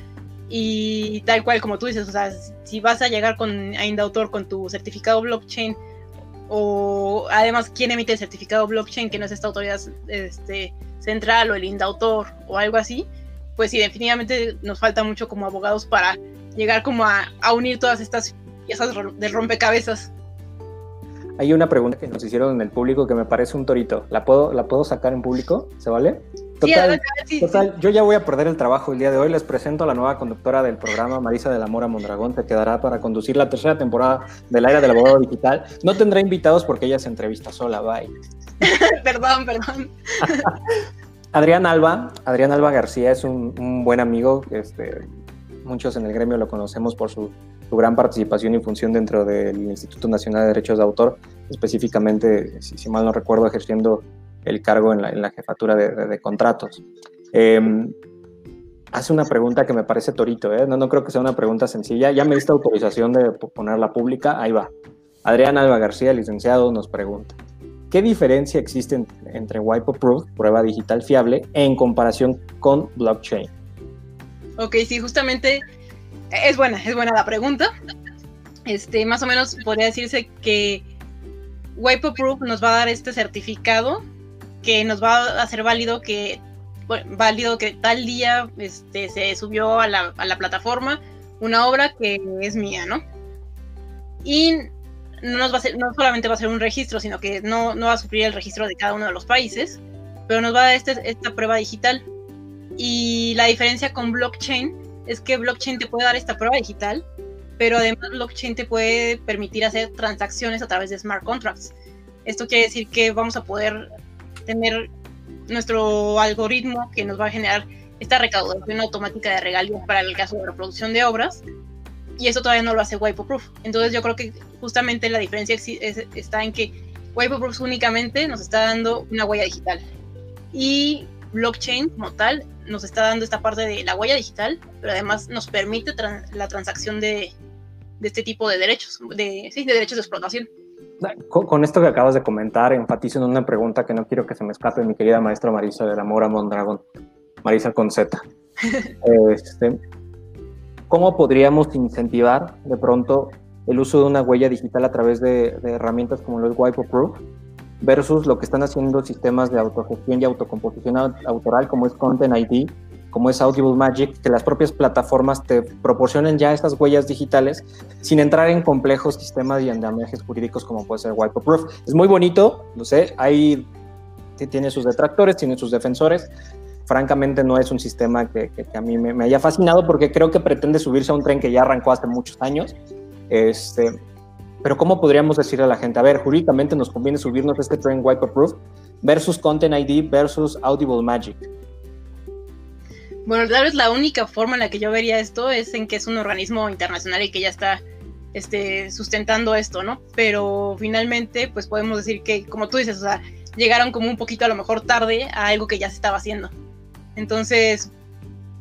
y tal cual como tú dices, o sea, si vas a llegar con Indautor con tu certificado blockchain o además quién emite el certificado blockchain, que no es esta autoridad este, central o el INDAUTOR o algo así, pues sí, definitivamente nos falta mucho como abogados para llegar como a, unir todas estas piezas de rompecabezas. Hay una pregunta que nos hicieron en el público que me parece un torito. ¿La puedo, ¿la puedo sacar en público? ¿Se vale? Total, yo ya voy a perder el trabajo el día de hoy. Les presento a la nueva conductora del programa, Marisa de la Mora Mondragón. Te quedará para conducir la tercera temporada del Aire del Abogado Digital. No tendrá invitados porque ella se entrevista sola. Bye. perdón, perdón. Adrián Alba, Adrián Alba García es un, buen amigo. Este, muchos en el gremio lo conocemos por su, gran participación y función dentro del Instituto Nacional de Derechos de Autor, específicamente, si mal no recuerdo, ejerciendo el cargo en la, jefatura de, contratos. Em, hace una pregunta que me parece torito, ¿eh? no, no creo que sea una pregunta sencilla. Ya me diste autorización de ponerla pública, ahí va. Adrián Alba García, licenciado, nos pregunta, ¿qué diferencia existe entre Wipe Proof, prueba digital fiable, en comparación con blockchain? Ok, sí, justamente es buena, es buena la pregunta. Este, más o menos podría decirse que Wipe Proof nos va a dar este certificado que nos va a hacer válido que válido que tal día este, se subió a la, a la plataforma una obra que es mía, ¿no? Y no, nos va a no solamente va a ser un registro, sino que no, no va a sufrir el registro de cada uno de los países, pero nos va a dar este, esta prueba digital. Y la diferencia con blockchain es que blockchain te puede dar esta prueba digital, pero además blockchain te puede permitir hacer transacciones a través de smart contracts. Esto quiere decir que vamos a poder tener nuestro algoritmo que nos va a generar esta recaudación automática de regalías para el caso de reproducción de obras. Y eso todavía no lo hace Wipe-Proof. Entonces yo creo que justamente la diferencia está en que Wipe-Proof únicamente nos está dando una huella digital. Y blockchain como tal nos está dando esta parte de la huella digital, pero además nos permite la transacción de, de, este tipo de derechos, de, sí, de derechos de explotación. Con, esto que acabas de comentar, enfatizo en una pregunta que no quiero que se me escape, mi querida maestra Marisa de la Mora Mondragón, Marisa con Z. este, ¿Cómo podríamos incentivar de pronto el uso de una huella digital a través de, herramientas como los Wipe Proof versus lo que están haciendo sistemas de autogestión y autocomposición autoral como es Content ID, como es Audible Magic, que las propias plataformas te proporcionen ya estas huellas digitales sin entrar en complejos sistemas y andamiajes jurídicos como puede ser Wipe Proof. Es muy bonito, lo sé, hay, tiene sus detractores, tiene sus defensores. Francamente no es un sistema que, a mí me, me, haya fascinado porque creo que pretende subirse a un tren que ya arrancó hace muchos años. Este, pero ¿cómo podríamos decirle a la gente, a ver, jurídicamente nos conviene subirnos este Train Wipe Proof versus Content ID versus Audible Magic? Bueno, tal vez la única forma en la que yo vería esto es en que es un organismo internacional y que ya está este, sustentando esto, ¿no? Pero finalmente, pues podemos decir que, como tú dices, o sea, llegaron como un poquito a lo mejor tarde a algo que ya se estaba haciendo. Entonces,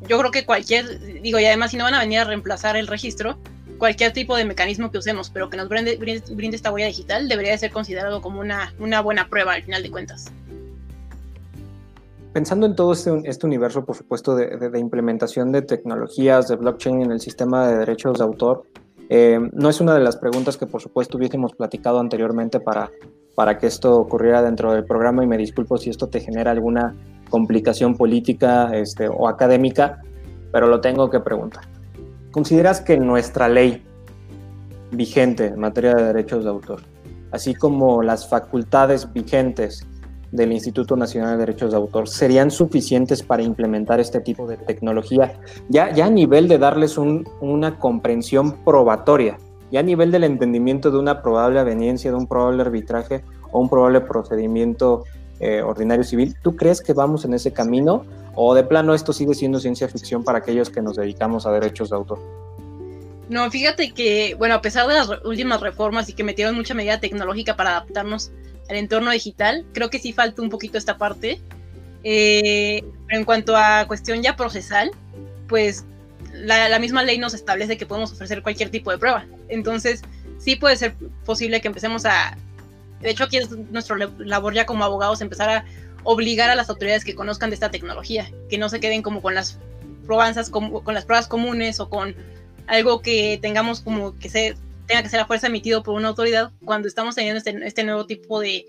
yo creo que cualquier, digo, y además si no van a venir a reemplazar el registro, cualquier tipo de mecanismo que usemos, pero que nos brinde, brinde, esta huella digital, debería de ser considerado como una, una, buena prueba al final de cuentas. Pensando en todo este, este universo, por supuesto, de, de, implementación de tecnologías, de blockchain en el sistema de derechos de autor, eh, no es una de las preguntas que, por supuesto, hubiésemos platicado anteriormente para, para que esto ocurriera dentro del programa y me disculpo si esto te genera alguna complicación política este, o académica, pero lo tengo que preguntar. ¿Consideras que nuestra ley vigente en materia de derechos de autor, así como las facultades vigentes del Instituto Nacional de Derechos de Autor, serían suficientes para implementar este tipo de tecnología, ya, ya a nivel de darles una comprensión probatoria, ya a nivel del entendimiento de una probable aveniencia, de un probable arbitraje o un probable procedimiento eh, ordinario civil. ¿Tú crees que vamos en ese camino ¿O de plano esto sigue siendo ciencia ficción para aquellos que nos dedicamos a derechos de autor? No, fíjate que, bueno, a pesar de las últimas reformas y que metieron mucha medida tecnológica para adaptarnos al entorno digital, creo que sí falta un poquito esta parte. Eh, en cuanto a cuestión ya procesal, pues la, misma ley nos establece que podemos ofrecer cualquier tipo de prueba. Entonces, sí puede ser posible que empecemos a... De hecho, aquí es nuestra labor ya como abogados empezar a obligar a las autoridades que conozcan de esta tecnología, que no se queden como con las probanzas, con, las pruebas comunes o con algo que tengamos como que se tenga que ser a fuerza emitido por una autoridad cuando estamos teniendo este, este nuevo tipo de,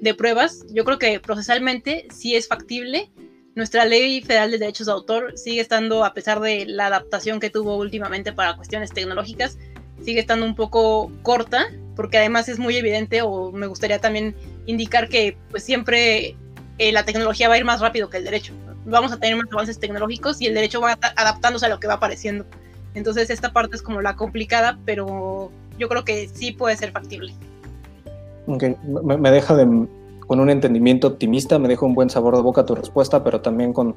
de, pruebas. Yo creo que procesalmente sí es factible. Nuestra ley federal de derechos de autor sigue estando, a pesar de la adaptación que tuvo últimamente para cuestiones tecnológicas, sigue estando un poco corta, porque además es muy evidente, o me gustaría también indicar que pues siempre eh, la tecnología va a ir más rápido que el derecho. Vamos a tener más avances tecnológicos y el derecho va adaptándose a lo que va apareciendo. Entonces esta parte es como la complicada, pero yo creo que sí puede ser factible. Okay. Me, deja con un entendimiento optimista, me deja un buen sabor de boca tu respuesta, pero también con,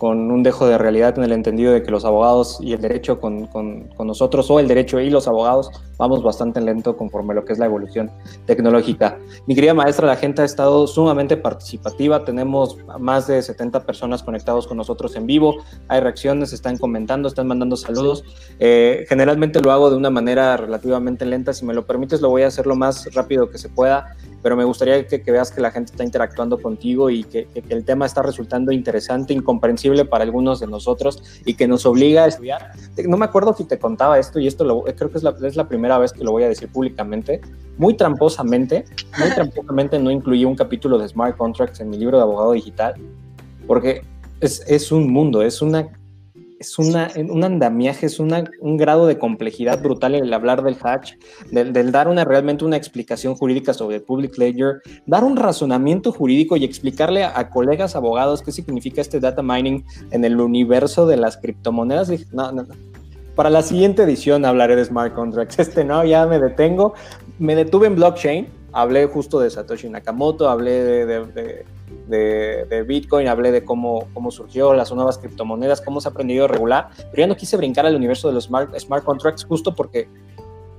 con un dejo de realidad en el entendido de que los abogados y el derecho con, con, con, nosotros o el derecho y los abogados vamos bastante lento conforme lo que es la evolución tecnológica. Mi querida maestra, la gente ha estado sumamente participativa, tenemos más de 70 personas conectados con nosotros en vivo, hay reacciones, están comentando, están mandando saludos. Eh, generalmente lo hago de una manera relativamente lenta, si me lo permites lo voy a hacer lo más rápido que se pueda pero me gustaría que, veas que la gente está interactuando contigo y que, el tema está resultando interesante, incomprensible para algunos de nosotros y que nos obliga a estudiar. No me acuerdo si te contaba esto y esto lo, creo que es la, es la primera vez que lo voy a decir públicamente. Muy tramposamente, muy tramposamente no incluí un capítulo de Smart Contracts en mi libro de abogado digital porque es, es un mundo, es una es una, un andamiaje, es una, un grado de complejidad brutal el hablar del hatch, del, dar una, realmente una explicación jurídica sobre el public ledger, dar un razonamiento jurídico y explicarle a, colegas abogados qué significa este data mining en el universo de las criptomonedas. No, no, no. Para la siguiente edición hablaré de smart contracts. Este no, ya me detengo. Me detuve en blockchain, hablé justo de Satoshi Nakamoto, hablé de de, Bitcoin, hablé de cómo, cómo surgió las nuevas criptomonedas, cómo se ha aprendido a regular, pero ya no quise brincar al universo de los smart, smart contracts justo porque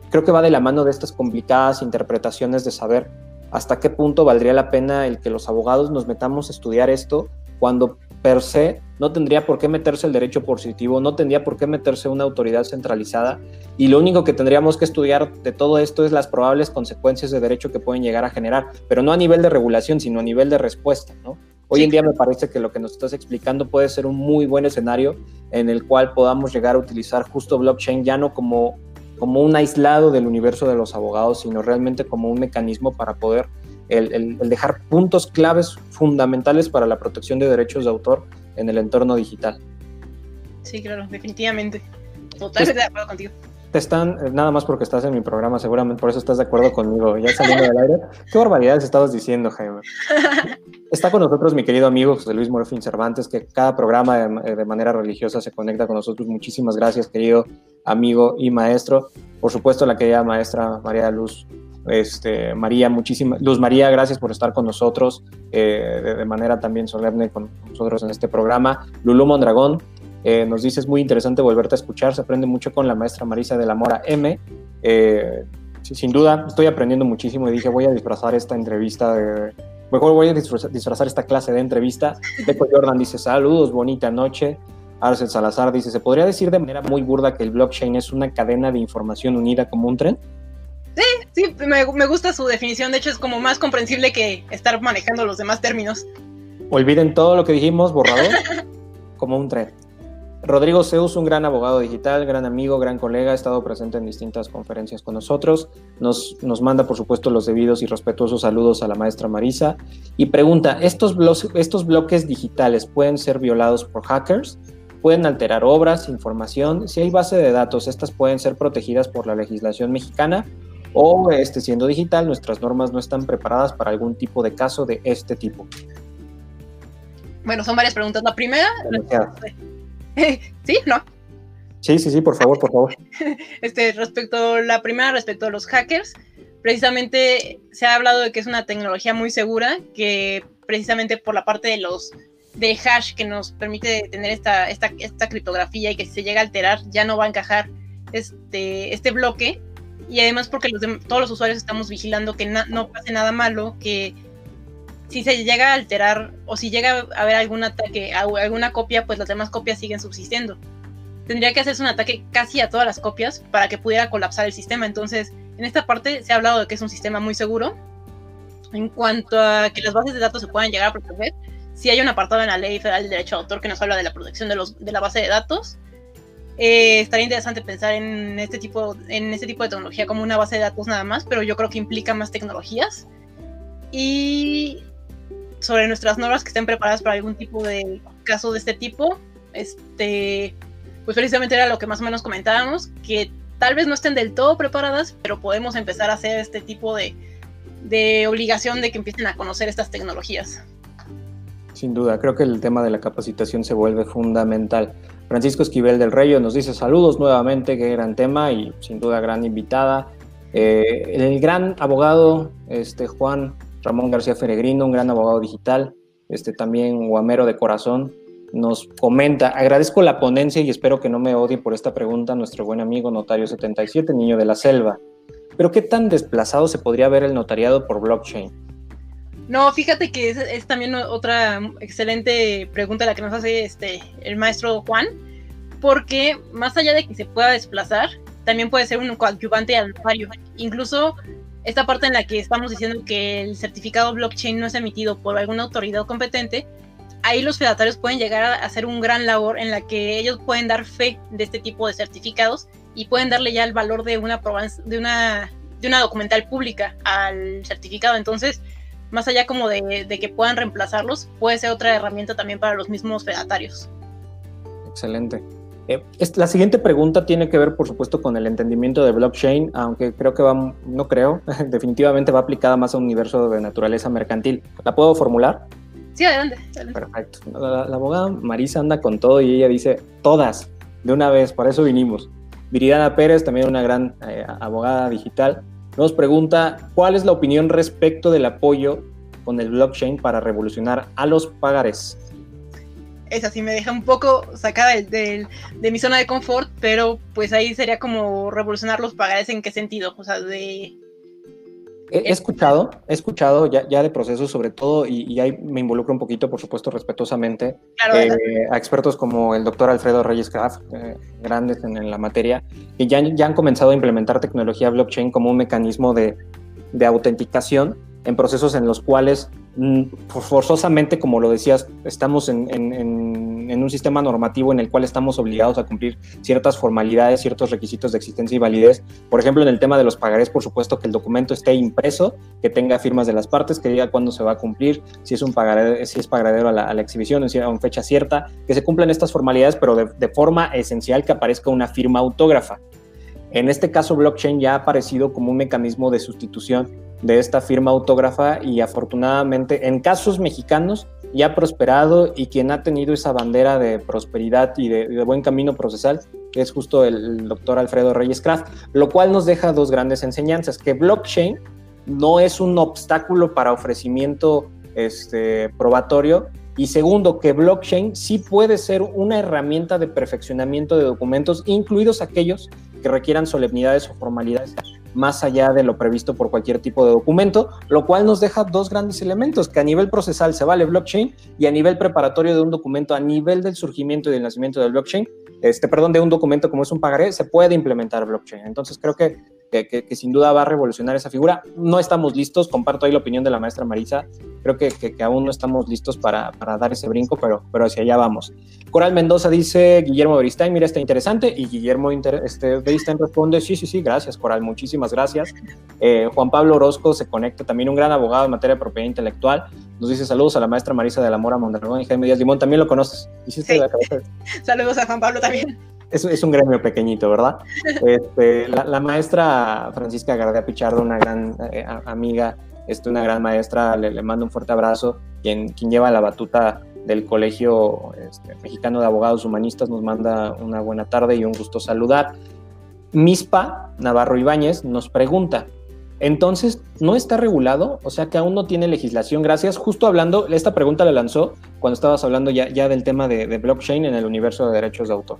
creo que va de la mano de estas complicadas interpretaciones de saber hasta qué punto valdría la pena el que los abogados nos metamos a estudiar esto cuando per se no tendría por qué meterse el derecho positivo, no tendría por qué meterse una autoridad centralizada y lo único que tendríamos que estudiar de todo esto es las probables consecuencias de derecho que pueden llegar a generar, pero no a nivel de regulación, sino a nivel de respuesta, ¿no? Hoy en día me parece que lo que nos estás explicando puede ser un muy buen escenario en el cual podamos llegar a utilizar justo blockchain ya no como, como un aislado del universo de los abogados, sino realmente como un mecanismo para poder el, dejar puntos claves fundamentales para la protección de derechos de autor en el entorno digital. Sí, claro, definitivamente. Totalmente de acuerdo contigo. Te están, eh, nada más porque estás en mi programa, seguramente por eso estás de acuerdo conmigo. Ya saliendo del aire, ¿qué barbaridades estabas diciendo, Jaime? Está con nosotros mi querido amigo José Luis Morfín Cervantes, que cada programa de, de manera religiosa se conecta con nosotros. Muchísimas gracias, querido amigo y maestro. Por supuesto, la querida maestra María Luz este, María, muchísimas, Luz María, gracias por estar con nosotros eh, de, manera también solemne con nosotros en este programa. Lulú Mondragón eh, nos dice, es muy interesante volverte a escuchar, se aprende mucho con la maestra Marisa de la Mora M. Eh, sin duda, estoy aprendiendo muchísimo y dije, voy a disfrazar esta entrevista de... Mejor voy a disfrazar, esta clase de entrevista. Deco Jordan dice, saludos, bonita noche. Arcel Salazar dice, ¿se podría decir de manera muy burda que el blockchain es una cadena de información unida como un tren? Sí, sí, me, gusta su definición. De hecho, es como más comprensible que estar manejando los demás términos. Olviden todo lo que dijimos, borrador, como un tren. Rodrigo Zeus, un gran abogado digital, gran amigo, gran colega, ha estado presente en distintas conferencias con nosotros. Nos, nos manda, por supuesto, los debidos y respetuosos saludos a la maestra Marisa y pregunta, ¿estos, ¿estos bloques digitales pueden ser violados por hackers? ¿Pueden alterar obras, información? Si hay base de datos, ¿estas pueden ser protegidas por la legislación mexicana? O este, siendo digital, nuestras normas no están preparadas para algún tipo de caso de este tipo. Bueno, son varias preguntas. La primera, ¿sí? ¿No? Sí, sí, sí, por favor, por favor. Este, respecto, la primera, respecto a los hackers, precisamente se ha hablado de que es una tecnología muy segura, que precisamente por la parte de los de hash que nos permite tener esta, esta, esta criptografía y que si se llega a alterar ya no va a encajar este, este bloque y además porque los todos los usuarios estamos vigilando que no pase nada malo, que si se llega a alterar o si llega a haber algún ataque a alguna copia, pues las demás copias siguen subsistiendo. Tendría que hacerse un ataque casi a todas las copias para que pudiera colapsar el sistema. Entonces, en esta parte se ha hablado de que es un sistema muy seguro. En cuanto a que las bases de datos se puedan llegar a proteger, si hay un apartado en la Ley Federal del Derecho de Autor que nos habla de la protección de, los, de la base de datos eh, estaría interesante pensar en este, tipo, en este tipo de tecnología como una base de datos nada más, pero yo creo que implica más tecnologías. Y sobre nuestras normas que estén preparadas para algún tipo de caso de este tipo, este, pues precisamente era lo que más o menos comentábamos, que tal vez no estén del todo preparadas, pero podemos empezar a hacer este tipo de, de obligación de que empiecen a conocer estas tecnologías. Sin duda, creo que el tema de la capacitación se vuelve fundamental. Francisco Esquivel del Reyo nos dice saludos nuevamente, qué gran tema y sin duda gran invitada. Eh, el gran abogado este, Juan Ramón García Feregrino, un gran abogado digital, este, también guamero de corazón, nos comenta, agradezco la ponencia y espero que no me odie por esta pregunta nuestro buen amigo notario 77, niño de la selva. Pero ¿qué tan desplazado se podría ver el notariado por blockchain? No, fíjate que es, también otra excelente pregunta la que nos hace este el maestro Juan, porque más allá de que se pueda desplazar, también puede ser un coadyuvante al notario. Incluso esta parte en la que estamos diciendo que el certificado blockchain no es emitido por alguna autoridad competente, ahí los fedatarios pueden llegar a hacer un gran labor en la que ellos pueden dar fe de este tipo de certificados y pueden darle ya el valor de una de una de una documental pública al certificado. Entonces, más allá como de, que puedan reemplazarlos, puede ser otra herramienta también para los mismos fedatarios. Excelente. Eh, la siguiente pregunta tiene que ver, por supuesto, con el entendimiento de blockchain, aunque creo que va, no creo, definitivamente va aplicada más a un universo de naturaleza mercantil. ¿La puedo formular? Sí, adelante. Perfecto. La, abogada Marisa anda con todo y ella dice, todas, de una vez, para eso vinimos. Viridana Pérez, también una gran eh, abogada digital, nos pregunta, ¿cuál es la opinión respecto del apoyo con el blockchain para revolucionar a los pagares? esa sí me deja un poco sacada de, mi zona de confort, pero pues ahí sería como revolucionar los pagares en qué sentido, o sea, de... He, escuchado, he escuchado ya, ya de procesos sobre todo, y, ahí me involucro un poquito, por supuesto, respetuosamente, eh, a expertos como el doctor Alfredo Reyes Kraft, eh, grandes en, la materia, que ya, ya han comenzado a implementar tecnología blockchain como un mecanismo de, de autenticación en procesos en los cuales forzosamente, como lo decías, estamos en, un sistema normativo en el cual estamos obligados a cumplir ciertas formalidades, ciertos requisitos de existencia y validez. Por ejemplo, en el tema de los pagarés, por supuesto que el documento esté impreso, que tenga firmas de las partes, que diga cuándo se va a cumplir, si es un pagaré, si es pagadero a la, exhibición, en una fecha cierta, que se cumplan estas formalidades, pero de forma esencial que aparezca una firma autógrafa. En este caso, blockchain ya ha aparecido como un mecanismo de sustitución de esta firma autógrafa y afortunadamente en casos mexicanos ya ha prosperado y quien ha tenido esa bandera de prosperidad y de, buen camino procesal es justo el, doctor Alfredo Reyes Kraft, lo cual nos deja dos grandes enseñanzas, que blockchain no es un obstáculo para ofrecimiento este, probatorio y segundo, que blockchain sí puede ser una herramienta de perfeccionamiento de documentos, incluidos aquellos que requieran solemnidades o formalidades más allá de lo previsto por cualquier tipo de documento, lo cual nos deja dos grandes elementos, que a nivel procesal se vale blockchain y a nivel preparatorio de un documento, a nivel del surgimiento y del nacimiento del blockchain, este, perdón, de un documento como es un pagaré, se puede implementar blockchain. Entonces creo que que, sin duda va a revolucionar esa figura. No estamos listos, comparto ahí la opinión de la maestra Marisa, creo que, que aún no estamos listos para, para, dar ese brinco, pero, pero hacia allá vamos. Coral Mendoza dice, Guillermo Beristain, mira, está interesante, y Guillermo este, Beristain responde, sí, sí, sí, gracias Coral, muchísimas gracias. Eh, Juan Pablo Orozco se conecta, también un gran abogado en materia de propiedad intelectual, nos dice saludos a la maestra Marisa de la Mora Mondragón y Jaime Díaz Limón, también lo conoces. Sí. Saludos a Juan Pablo también es, un gremio pequeñito, ¿verdad? Este, la, maestra Francisca Gardea Pichardo, una gran eh, amiga, este, una gran maestra, le, mando un fuerte abrazo, quien, quien lleva la batuta del Colegio este, Mexicano de Abogados Humanistas, nos manda una buena tarde y un gusto saludar. Mispa Navarro Ibáñez nos pregunta, entonces, ¿no está regulado? O sea que aún no tiene legislación. Gracias. Justo hablando, esta pregunta la lanzó cuando estabas hablando ya, ya del tema de, de blockchain en el universo de derechos de autor.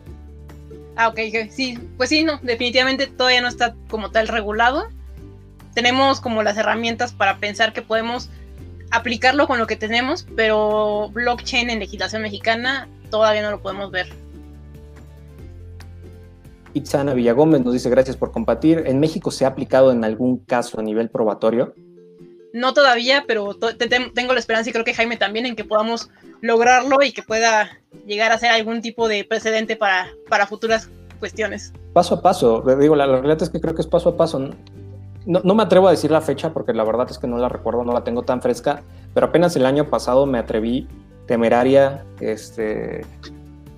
Ah, ok, sí, pues sí, no, definitivamente todavía no está como tal regulado. Tenemos como las herramientas para pensar que podemos aplicarlo con lo que tenemos, pero blockchain en legislación mexicana todavía no lo podemos ver. Itzana Villagómez nos dice gracias por compartir. ¿En México se ha aplicado en algún caso a nivel probatorio? No todavía, pero tengo la esperanza y creo que Jaime también en que podamos lograrlo y que pueda llegar a ser algún tipo de precedente para, para futuras cuestiones. Paso a paso, digo, la, realidad es que creo que es paso a paso. No, no, me atrevo a decir la fecha porque la verdad es que no la recuerdo, no la tengo tan fresca, pero apenas el año pasado me atreví temeraria este,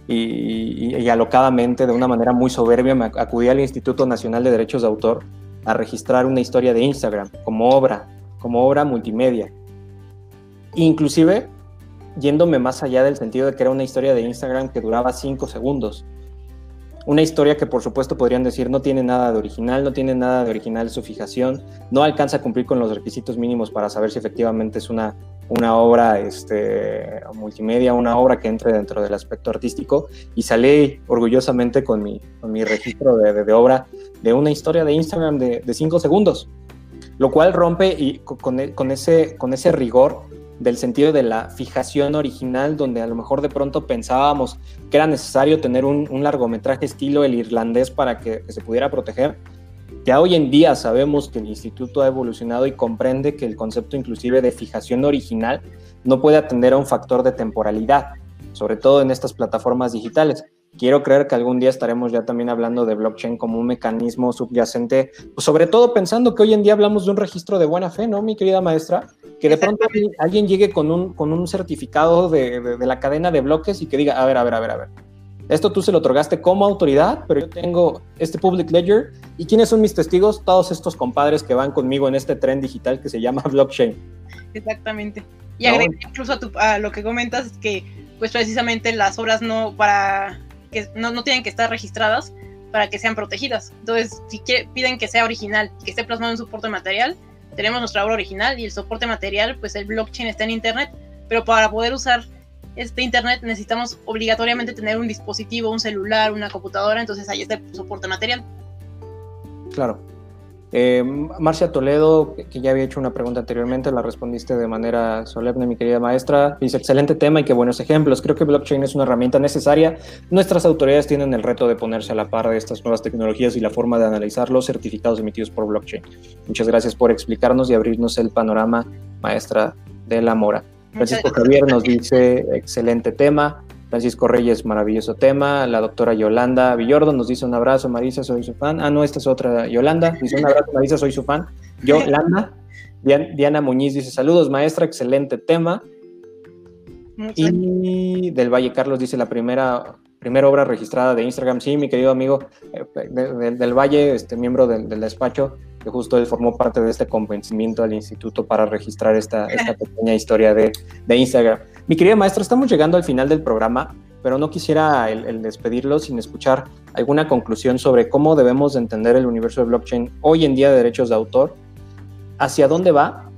y, y, alocadamente, de una manera muy soberbia, me acudí al Instituto Nacional de Derechos de Autor a registrar una historia de Instagram como obra como obra multimedia. Inclusive yéndome más allá del sentido de que era una historia de Instagram que duraba cinco segundos. una historia que por supuesto podrían decir no tiene nada de original, no tiene nada de original su fijación, no alcanza a cumplir con los requisitos mínimos para saber si efectivamente es una, una obra este, multimedia, una obra que entre dentro del aspecto artístico y salí orgullosamente con mi, con mi registro de, de, obra de una historia de Instagram de, cinco segundos, lo cual rompe y con, con, ese, con ese rigor del sentido de la fijación original, donde a lo mejor de pronto pensábamos que era necesario tener un, largometraje estilo el irlandés para que, se pudiera proteger. Ya hoy en día sabemos que el instituto ha evolucionado y comprende que el concepto inclusive de fijación original no puede atender a un factor de temporalidad, sobre todo en estas plataformas digitales. Quiero creer que algún día estaremos ya también hablando de blockchain como un mecanismo subyacente, pues sobre todo pensando que hoy en día hablamos de un registro de buena fe, ¿no, mi querida maestra? Que de pronto alguien, llegue con un, con un certificado de, de, la cadena de bloques y que diga, a ver, a ver, a ver, a ver, esto tú se lo otorgaste como autoridad, pero yo tengo este public ledger y quiénes son mis testigos, todos estos compadres que van conmigo en este tren digital que se llama blockchain. Exactamente. Y incluso a, tu, a, lo que comentas que pues precisamente las obras no para que no, no tienen que estar registradas para que sean protegidas. Entonces, si piden que sea original, que esté plasmado en soporte material, tenemos nuestra obra original y el soporte material, pues el blockchain está en Internet, pero para poder usar este Internet necesitamos obligatoriamente tener un dispositivo, un celular, una computadora, entonces ahí está el soporte material. Claro. Eh, Marcia Toledo, que ya había hecho una pregunta anteriormente, la respondiste de manera solemne, mi querida maestra. Dice, excelente tema y qué buenos ejemplos. Creo que blockchain es una herramienta necesaria. Nuestras autoridades tienen el reto de ponerse a la par de estas nuevas tecnologías y la forma de analizar los certificados emitidos por blockchain. Muchas gracias por explicarnos y abrirnos el panorama, maestra de la Mora. Francisco Javier nos dice, excelente tema. Francisco Reyes, maravilloso tema. La doctora Yolanda Villordo nos dice un abrazo, Marisa, soy su fan. Ah, no, esta es otra Yolanda. Dice un abrazo, Marisa, soy su fan. Yolanda. Diana Muñiz dice saludos, maestra, excelente tema. y del Valle Carlos dice la primera, primera obra registrada de Instagram. Sí, mi querido amigo eh, del Valle, este miembro del, despacho, que justo él formó parte de este convencimiento al instituto para registrar esta, esta pequeña historia de, de Instagram. Mi querida maestra, estamos llegando al final del programa, pero no quisiera el, despedirlo sin escuchar alguna conclusión sobre cómo debemos entender el universo de blockchain hoy en día de derechos de autor, hacia dónde va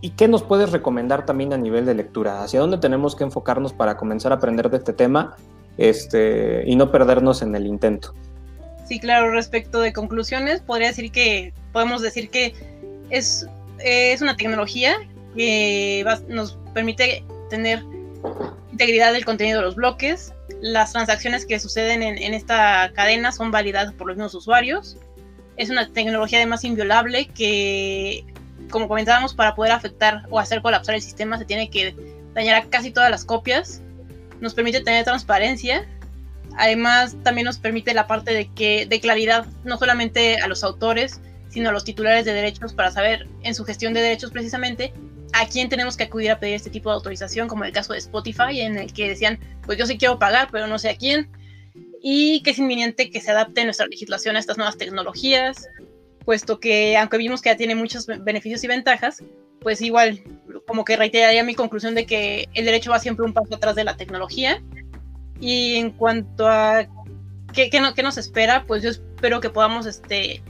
y qué nos puedes recomendar también a nivel de lectura, hacia dónde tenemos que enfocarnos para comenzar a aprender de este tema este, y no perdernos en el intento. Sí, claro, respecto de conclusiones, podría decir que podemos decir que es, es una tecnología que nos permite tener integridad del contenido de los bloques. Las transacciones que suceden en, esta cadena son validadas por los mismos usuarios. Es una tecnología además inviolable que, como comentábamos, para poder afectar o hacer colapsar el sistema se tiene que dañar a casi todas las copias. Nos permite tener transparencia. Además, también nos permite la parte de que de claridad no solamente a los autores, sino a los titulares de derechos para saber en su gestión de derechos precisamente a quién tenemos que acudir a pedir este tipo de autorización, como el caso de Spotify, en el que decían, pues yo sí quiero pagar, pero no sé a quién, y que es inminente que se adapte nuestra legislación a estas nuevas tecnologías, puesto que aunque vimos que ya tiene muchos beneficios y ventajas, pues igual como que reiteraría mi conclusión de que el derecho va siempre un paso atrás de la tecnología. Y en cuanto a qué, qué, no, nos espera, pues yo espero que podamos este,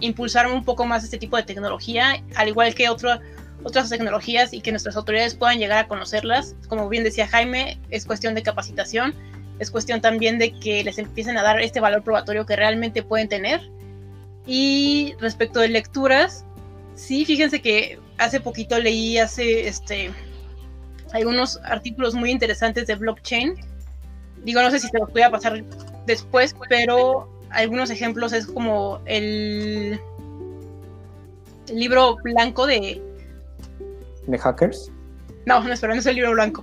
impulsar un poco más este tipo de tecnología, al igual que otro, otras tecnologías y que nuestras autoridades puedan llegar a conocerlas. Como bien decía Jaime, es cuestión de capacitación, es cuestión también de que les empiecen a dar este valor probatorio que realmente pueden tener. Y respecto de lecturas, sí, fíjense que hace poquito leí hace este algunos artículos muy interesantes de blockchain. Digo, no sé si se los voy a pasar después, pero algunos ejemplos es como el, el libro blanco de de hackers? No, no, espera, no es el libro blanco.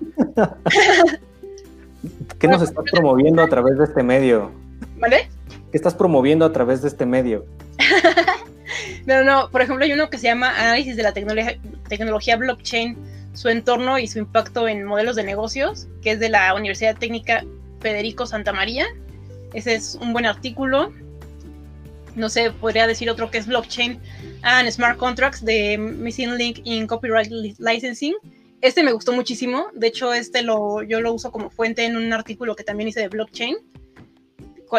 ¿Qué nos estás promoviendo a través de este medio? ¿Vale? ¿Qué estás promoviendo a través de este medio? no, no, por ejemplo hay uno que se llama Análisis de la tecnología, tecnología blockchain, su entorno y su impacto en modelos de negocios, que es de la Universidad Técnica Federico Santa María. Ese es un buen artículo no sé, podría decir otro que es blockchain and smart contracts de Missing Link in Copyright Licensing. Este me gustó muchísimo, de hecho este lo, yo lo uso como fuente en un artículo que también hice de blockchain.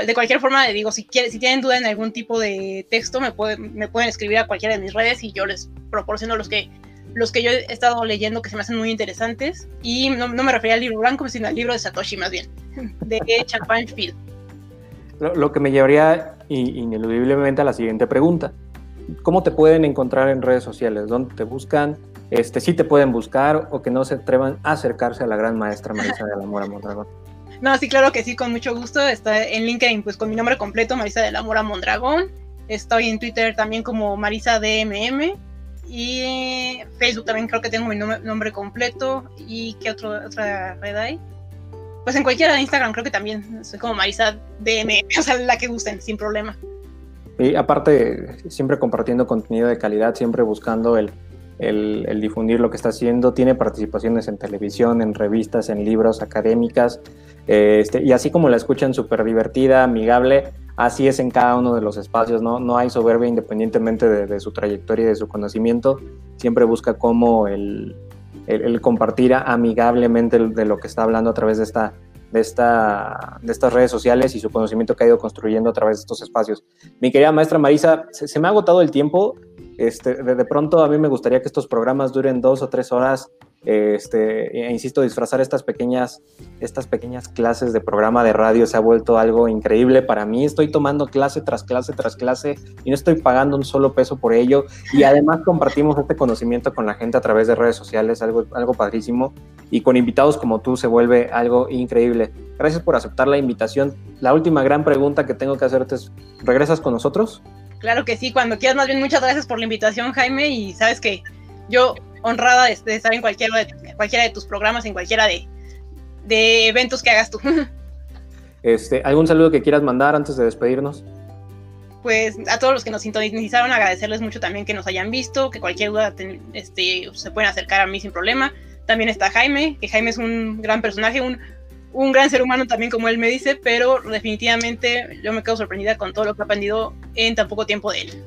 de cualquier forma, digo, si, quieren, si tienen duda en algún tipo de texto, me, me pueden escribir a cualquiera de mis redes y yo les proporciono los que, los que yo he estado leyendo que se me hacen muy interesantes. Y no, me refería al libro blanco, sino al libro de Satoshi más bien, de Champagne Field. Lo, que me llevaría ineludiblemente a la siguiente pregunta. ¿Cómo te pueden encontrar en redes sociales? ¿Dónde te buscan? Este, sí te pueden buscar o que no se atrevan a acercarse a la gran maestra Marisa de la Mora Mondragón. No, sí, claro que sí, con mucho gusto. Está en LinkedIn, pues con mi nombre completo, Marisa de la Mora Mondragón. Estoy en Twitter también como Marisa DMM. Y Facebook también creo que tengo mi nombre, completo. ¿Y qué otro, otra red hay? Pues en cualquiera de Instagram creo que también soy como Marisa DMM, o sea, la que gusten, sin problema. Y aparte, siempre compartiendo contenido de calidad, siempre buscando el, difundir lo que está haciendo. Tiene participaciones en televisión, en revistas, en libros académicas. Este, y así como la escuchan súper divertida, amigable, así es en cada uno de los espacios. No, no hay soberbia independientemente de, su trayectoria y de su conocimiento. Siempre busca cómo el, el, compartir amigablemente de lo que está hablando a través de esta de, esta, de estas redes sociales y su conocimiento que ha ido construyendo a través de estos espacios. Mi querida maestra Marisa, se, me ha agotado el tiempo. Este, de, pronto a mí me gustaría que estos programas duren dos o tres horas este, e insisto, disfrazar estas pequeñas, estas pequeñas clases de programa de radio se ha vuelto algo increíble para mí. Estoy tomando clase tras clase tras clase y no estoy pagando un solo peso por ello. Y además compartimos este conocimiento con la gente a través de redes sociales, algo, algo padrísimo. Y con invitados como tú se vuelve algo increíble. Gracias por aceptar la invitación. La última gran pregunta que tengo que hacerte es, ¿regresas con nosotros? Claro que sí, cuando quieras. Más bien, muchas gracias por la invitación, Jaime. Y sabes que yo honrada de, estar en cualquiera de, cualquiera de tus programas, en cualquiera de, de eventos que hagas tú. Este, ¿Algún saludo que quieras mandar antes de despedirnos? Pues a todos los que nos sintonizaron, agradecerles mucho también que nos hayan visto, que cualquier duda este, se pueden acercar a mí sin problema. También está Jaime, que Jaime es un gran personaje, un, un gran ser humano también como él me dice, pero definitivamente yo me quedo sorprendida con todo lo que ha aprendido en tan poco tiempo de él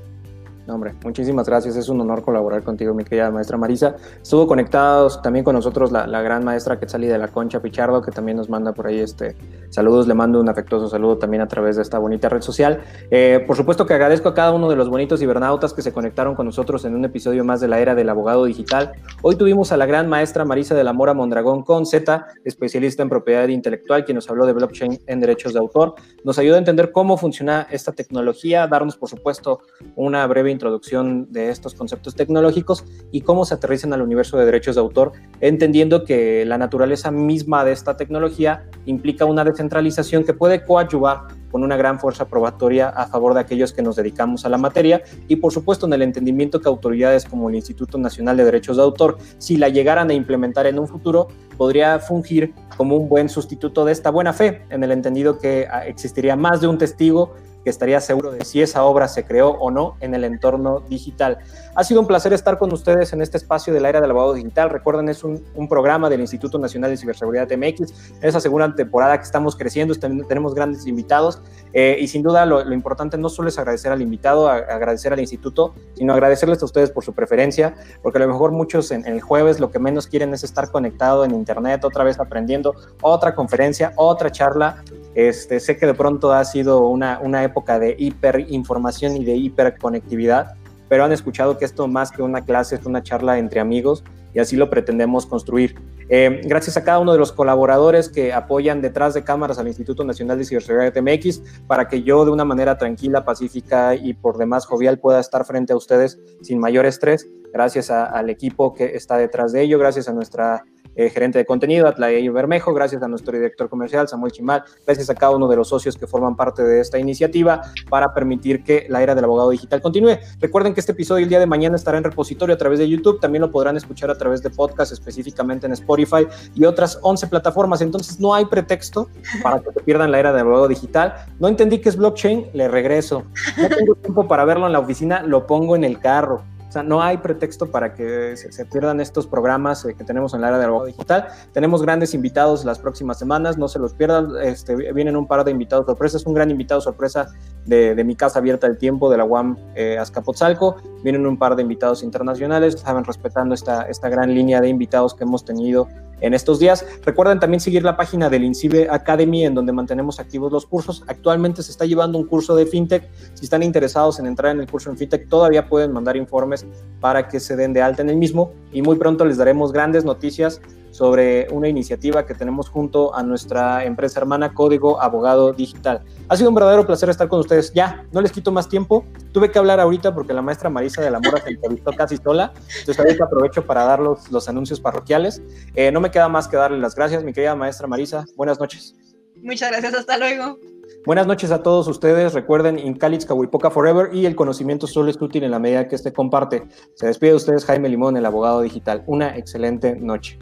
hombre, muchísimas gracias. Es un honor colaborar contigo, mi querida maestra Marisa. Estuvo conectados también con nosotros la, gran maestra Quetzali de la Concha Pichardo, que también nos manda por ahí este saludos. Le mando un afectuoso saludo también a través de esta bonita red social. Eh, por supuesto que agradezco a cada uno de los bonitos cibernautas que se conectaron con nosotros en un episodio más de la era del abogado digital. Hoy tuvimos a la gran maestra Marisa de la Mora Mondragón con Z, especialista en propiedad intelectual, quien nos habló de blockchain en derechos de autor. Nos ayudó a entender cómo funciona esta tecnología, darnos, por supuesto, una breve introducción de estos conceptos tecnológicos y cómo se aterrizan al universo de derechos de autor, entendiendo que la naturaleza misma de esta tecnología implica una descentralización que puede coadyuvar con una gran fuerza probatoria a favor de aquellos que nos dedicamos a la materia y por supuesto en el entendimiento que autoridades como el Instituto Nacional de Derechos de Autor, si la llegaran a implementar en un futuro, podría fungir como un buen sustituto de esta buena fe, en el entendido que ah, existiría más de un testigo que estaría seguro de si esa obra se creó o no en el entorno digital. Ha sido un placer estar con ustedes en este espacio de la era del abogado digital. Recuerden, es un, programa del Instituto Nacional de Ciberseguridad MX. En esa segunda temporada que estamos creciendo, tenemos grandes invitados eh, y sin duda lo, importante no solo es agradecer al invitado, agradecer al instituto, sino agradecerles a ustedes por su preferencia, porque a lo mejor muchos en, el jueves lo que menos quieren es estar conectado en internet, otra vez aprendiendo, otra conferencia, otra charla. Este, sé que de pronto ha sido una, una época de hiperinformación y de hiperconectividad, pero han escuchado que esto más que una clase es una charla entre amigos y así lo pretendemos construir. Eh, gracias a cada uno de los colaboradores que apoyan detrás de cámaras al Instituto Nacional de Ciberseguridad MX para que yo de una manera tranquila, pacífica y por demás jovial pueda estar frente a ustedes sin mayor estrés. Gracias al equipo que está detrás de ello, gracias a nuestra eh, gerente de contenido, Atlaey Bermejo, gracias a nuestro director comercial, Samuel Chimal, gracias a cada uno de los socios que forman parte de esta iniciativa para permitir que la era del abogado digital continúe. Recuerden que este episodio el día de mañana estará en repositorio a través de YouTube, también lo podrán escuchar a través de podcast, específicamente en Spotify y otras 11 plataformas, entonces no hay pretexto para que se pierdan la era del abogado digital. No entendí qué es blockchain, le regreso. No tengo tiempo para verlo en la oficina, lo pongo en el carro. O sea, no hay pretexto para que se, pierdan estos programas eh, que tenemos en la área del abogado digital. Tenemos grandes invitados las próximas semanas, no se los pierdan. Este, vienen un par de invitados sorpresas, un gran invitado sorpresa de, mi casa abierta del tiempo, de la UAM eh, Azcapotzalco. Vienen un par de invitados internacionales, saben, respetando esta, esta gran línea de invitados que hemos tenido en estos días. Recuerden también seguir la página del INCIBE Academy, en donde mantenemos activos los cursos. Actualmente se está llevando un curso de FinTech. Si están interesados en entrar en el curso en FinTech, todavía pueden mandar informes para que se den de alta en el mismo. Y muy pronto les daremos grandes noticias sobre una iniciativa que tenemos junto a nuestra empresa hermana Código Abogado Digital. Ha sido un verdadero placer estar con ustedes. Ya, no les quito más tiempo. Tuve que hablar ahorita porque la maestra Marisa de la Mora se entrevistó casi sola. Entonces ahorita aprovecho para dar los, los anuncios parroquiales. Eh, no me queda más que darle las gracias, mi querida maestra Marisa. Buenas noches. Muchas gracias, hasta luego. Buenas noches a todos ustedes. Recuerden, Incalitz Cahuipoca Forever y el conocimiento solo es útil en la medida que este comparte. Se despide de ustedes Jaime Limón, el abogado digital. Una excelente noche.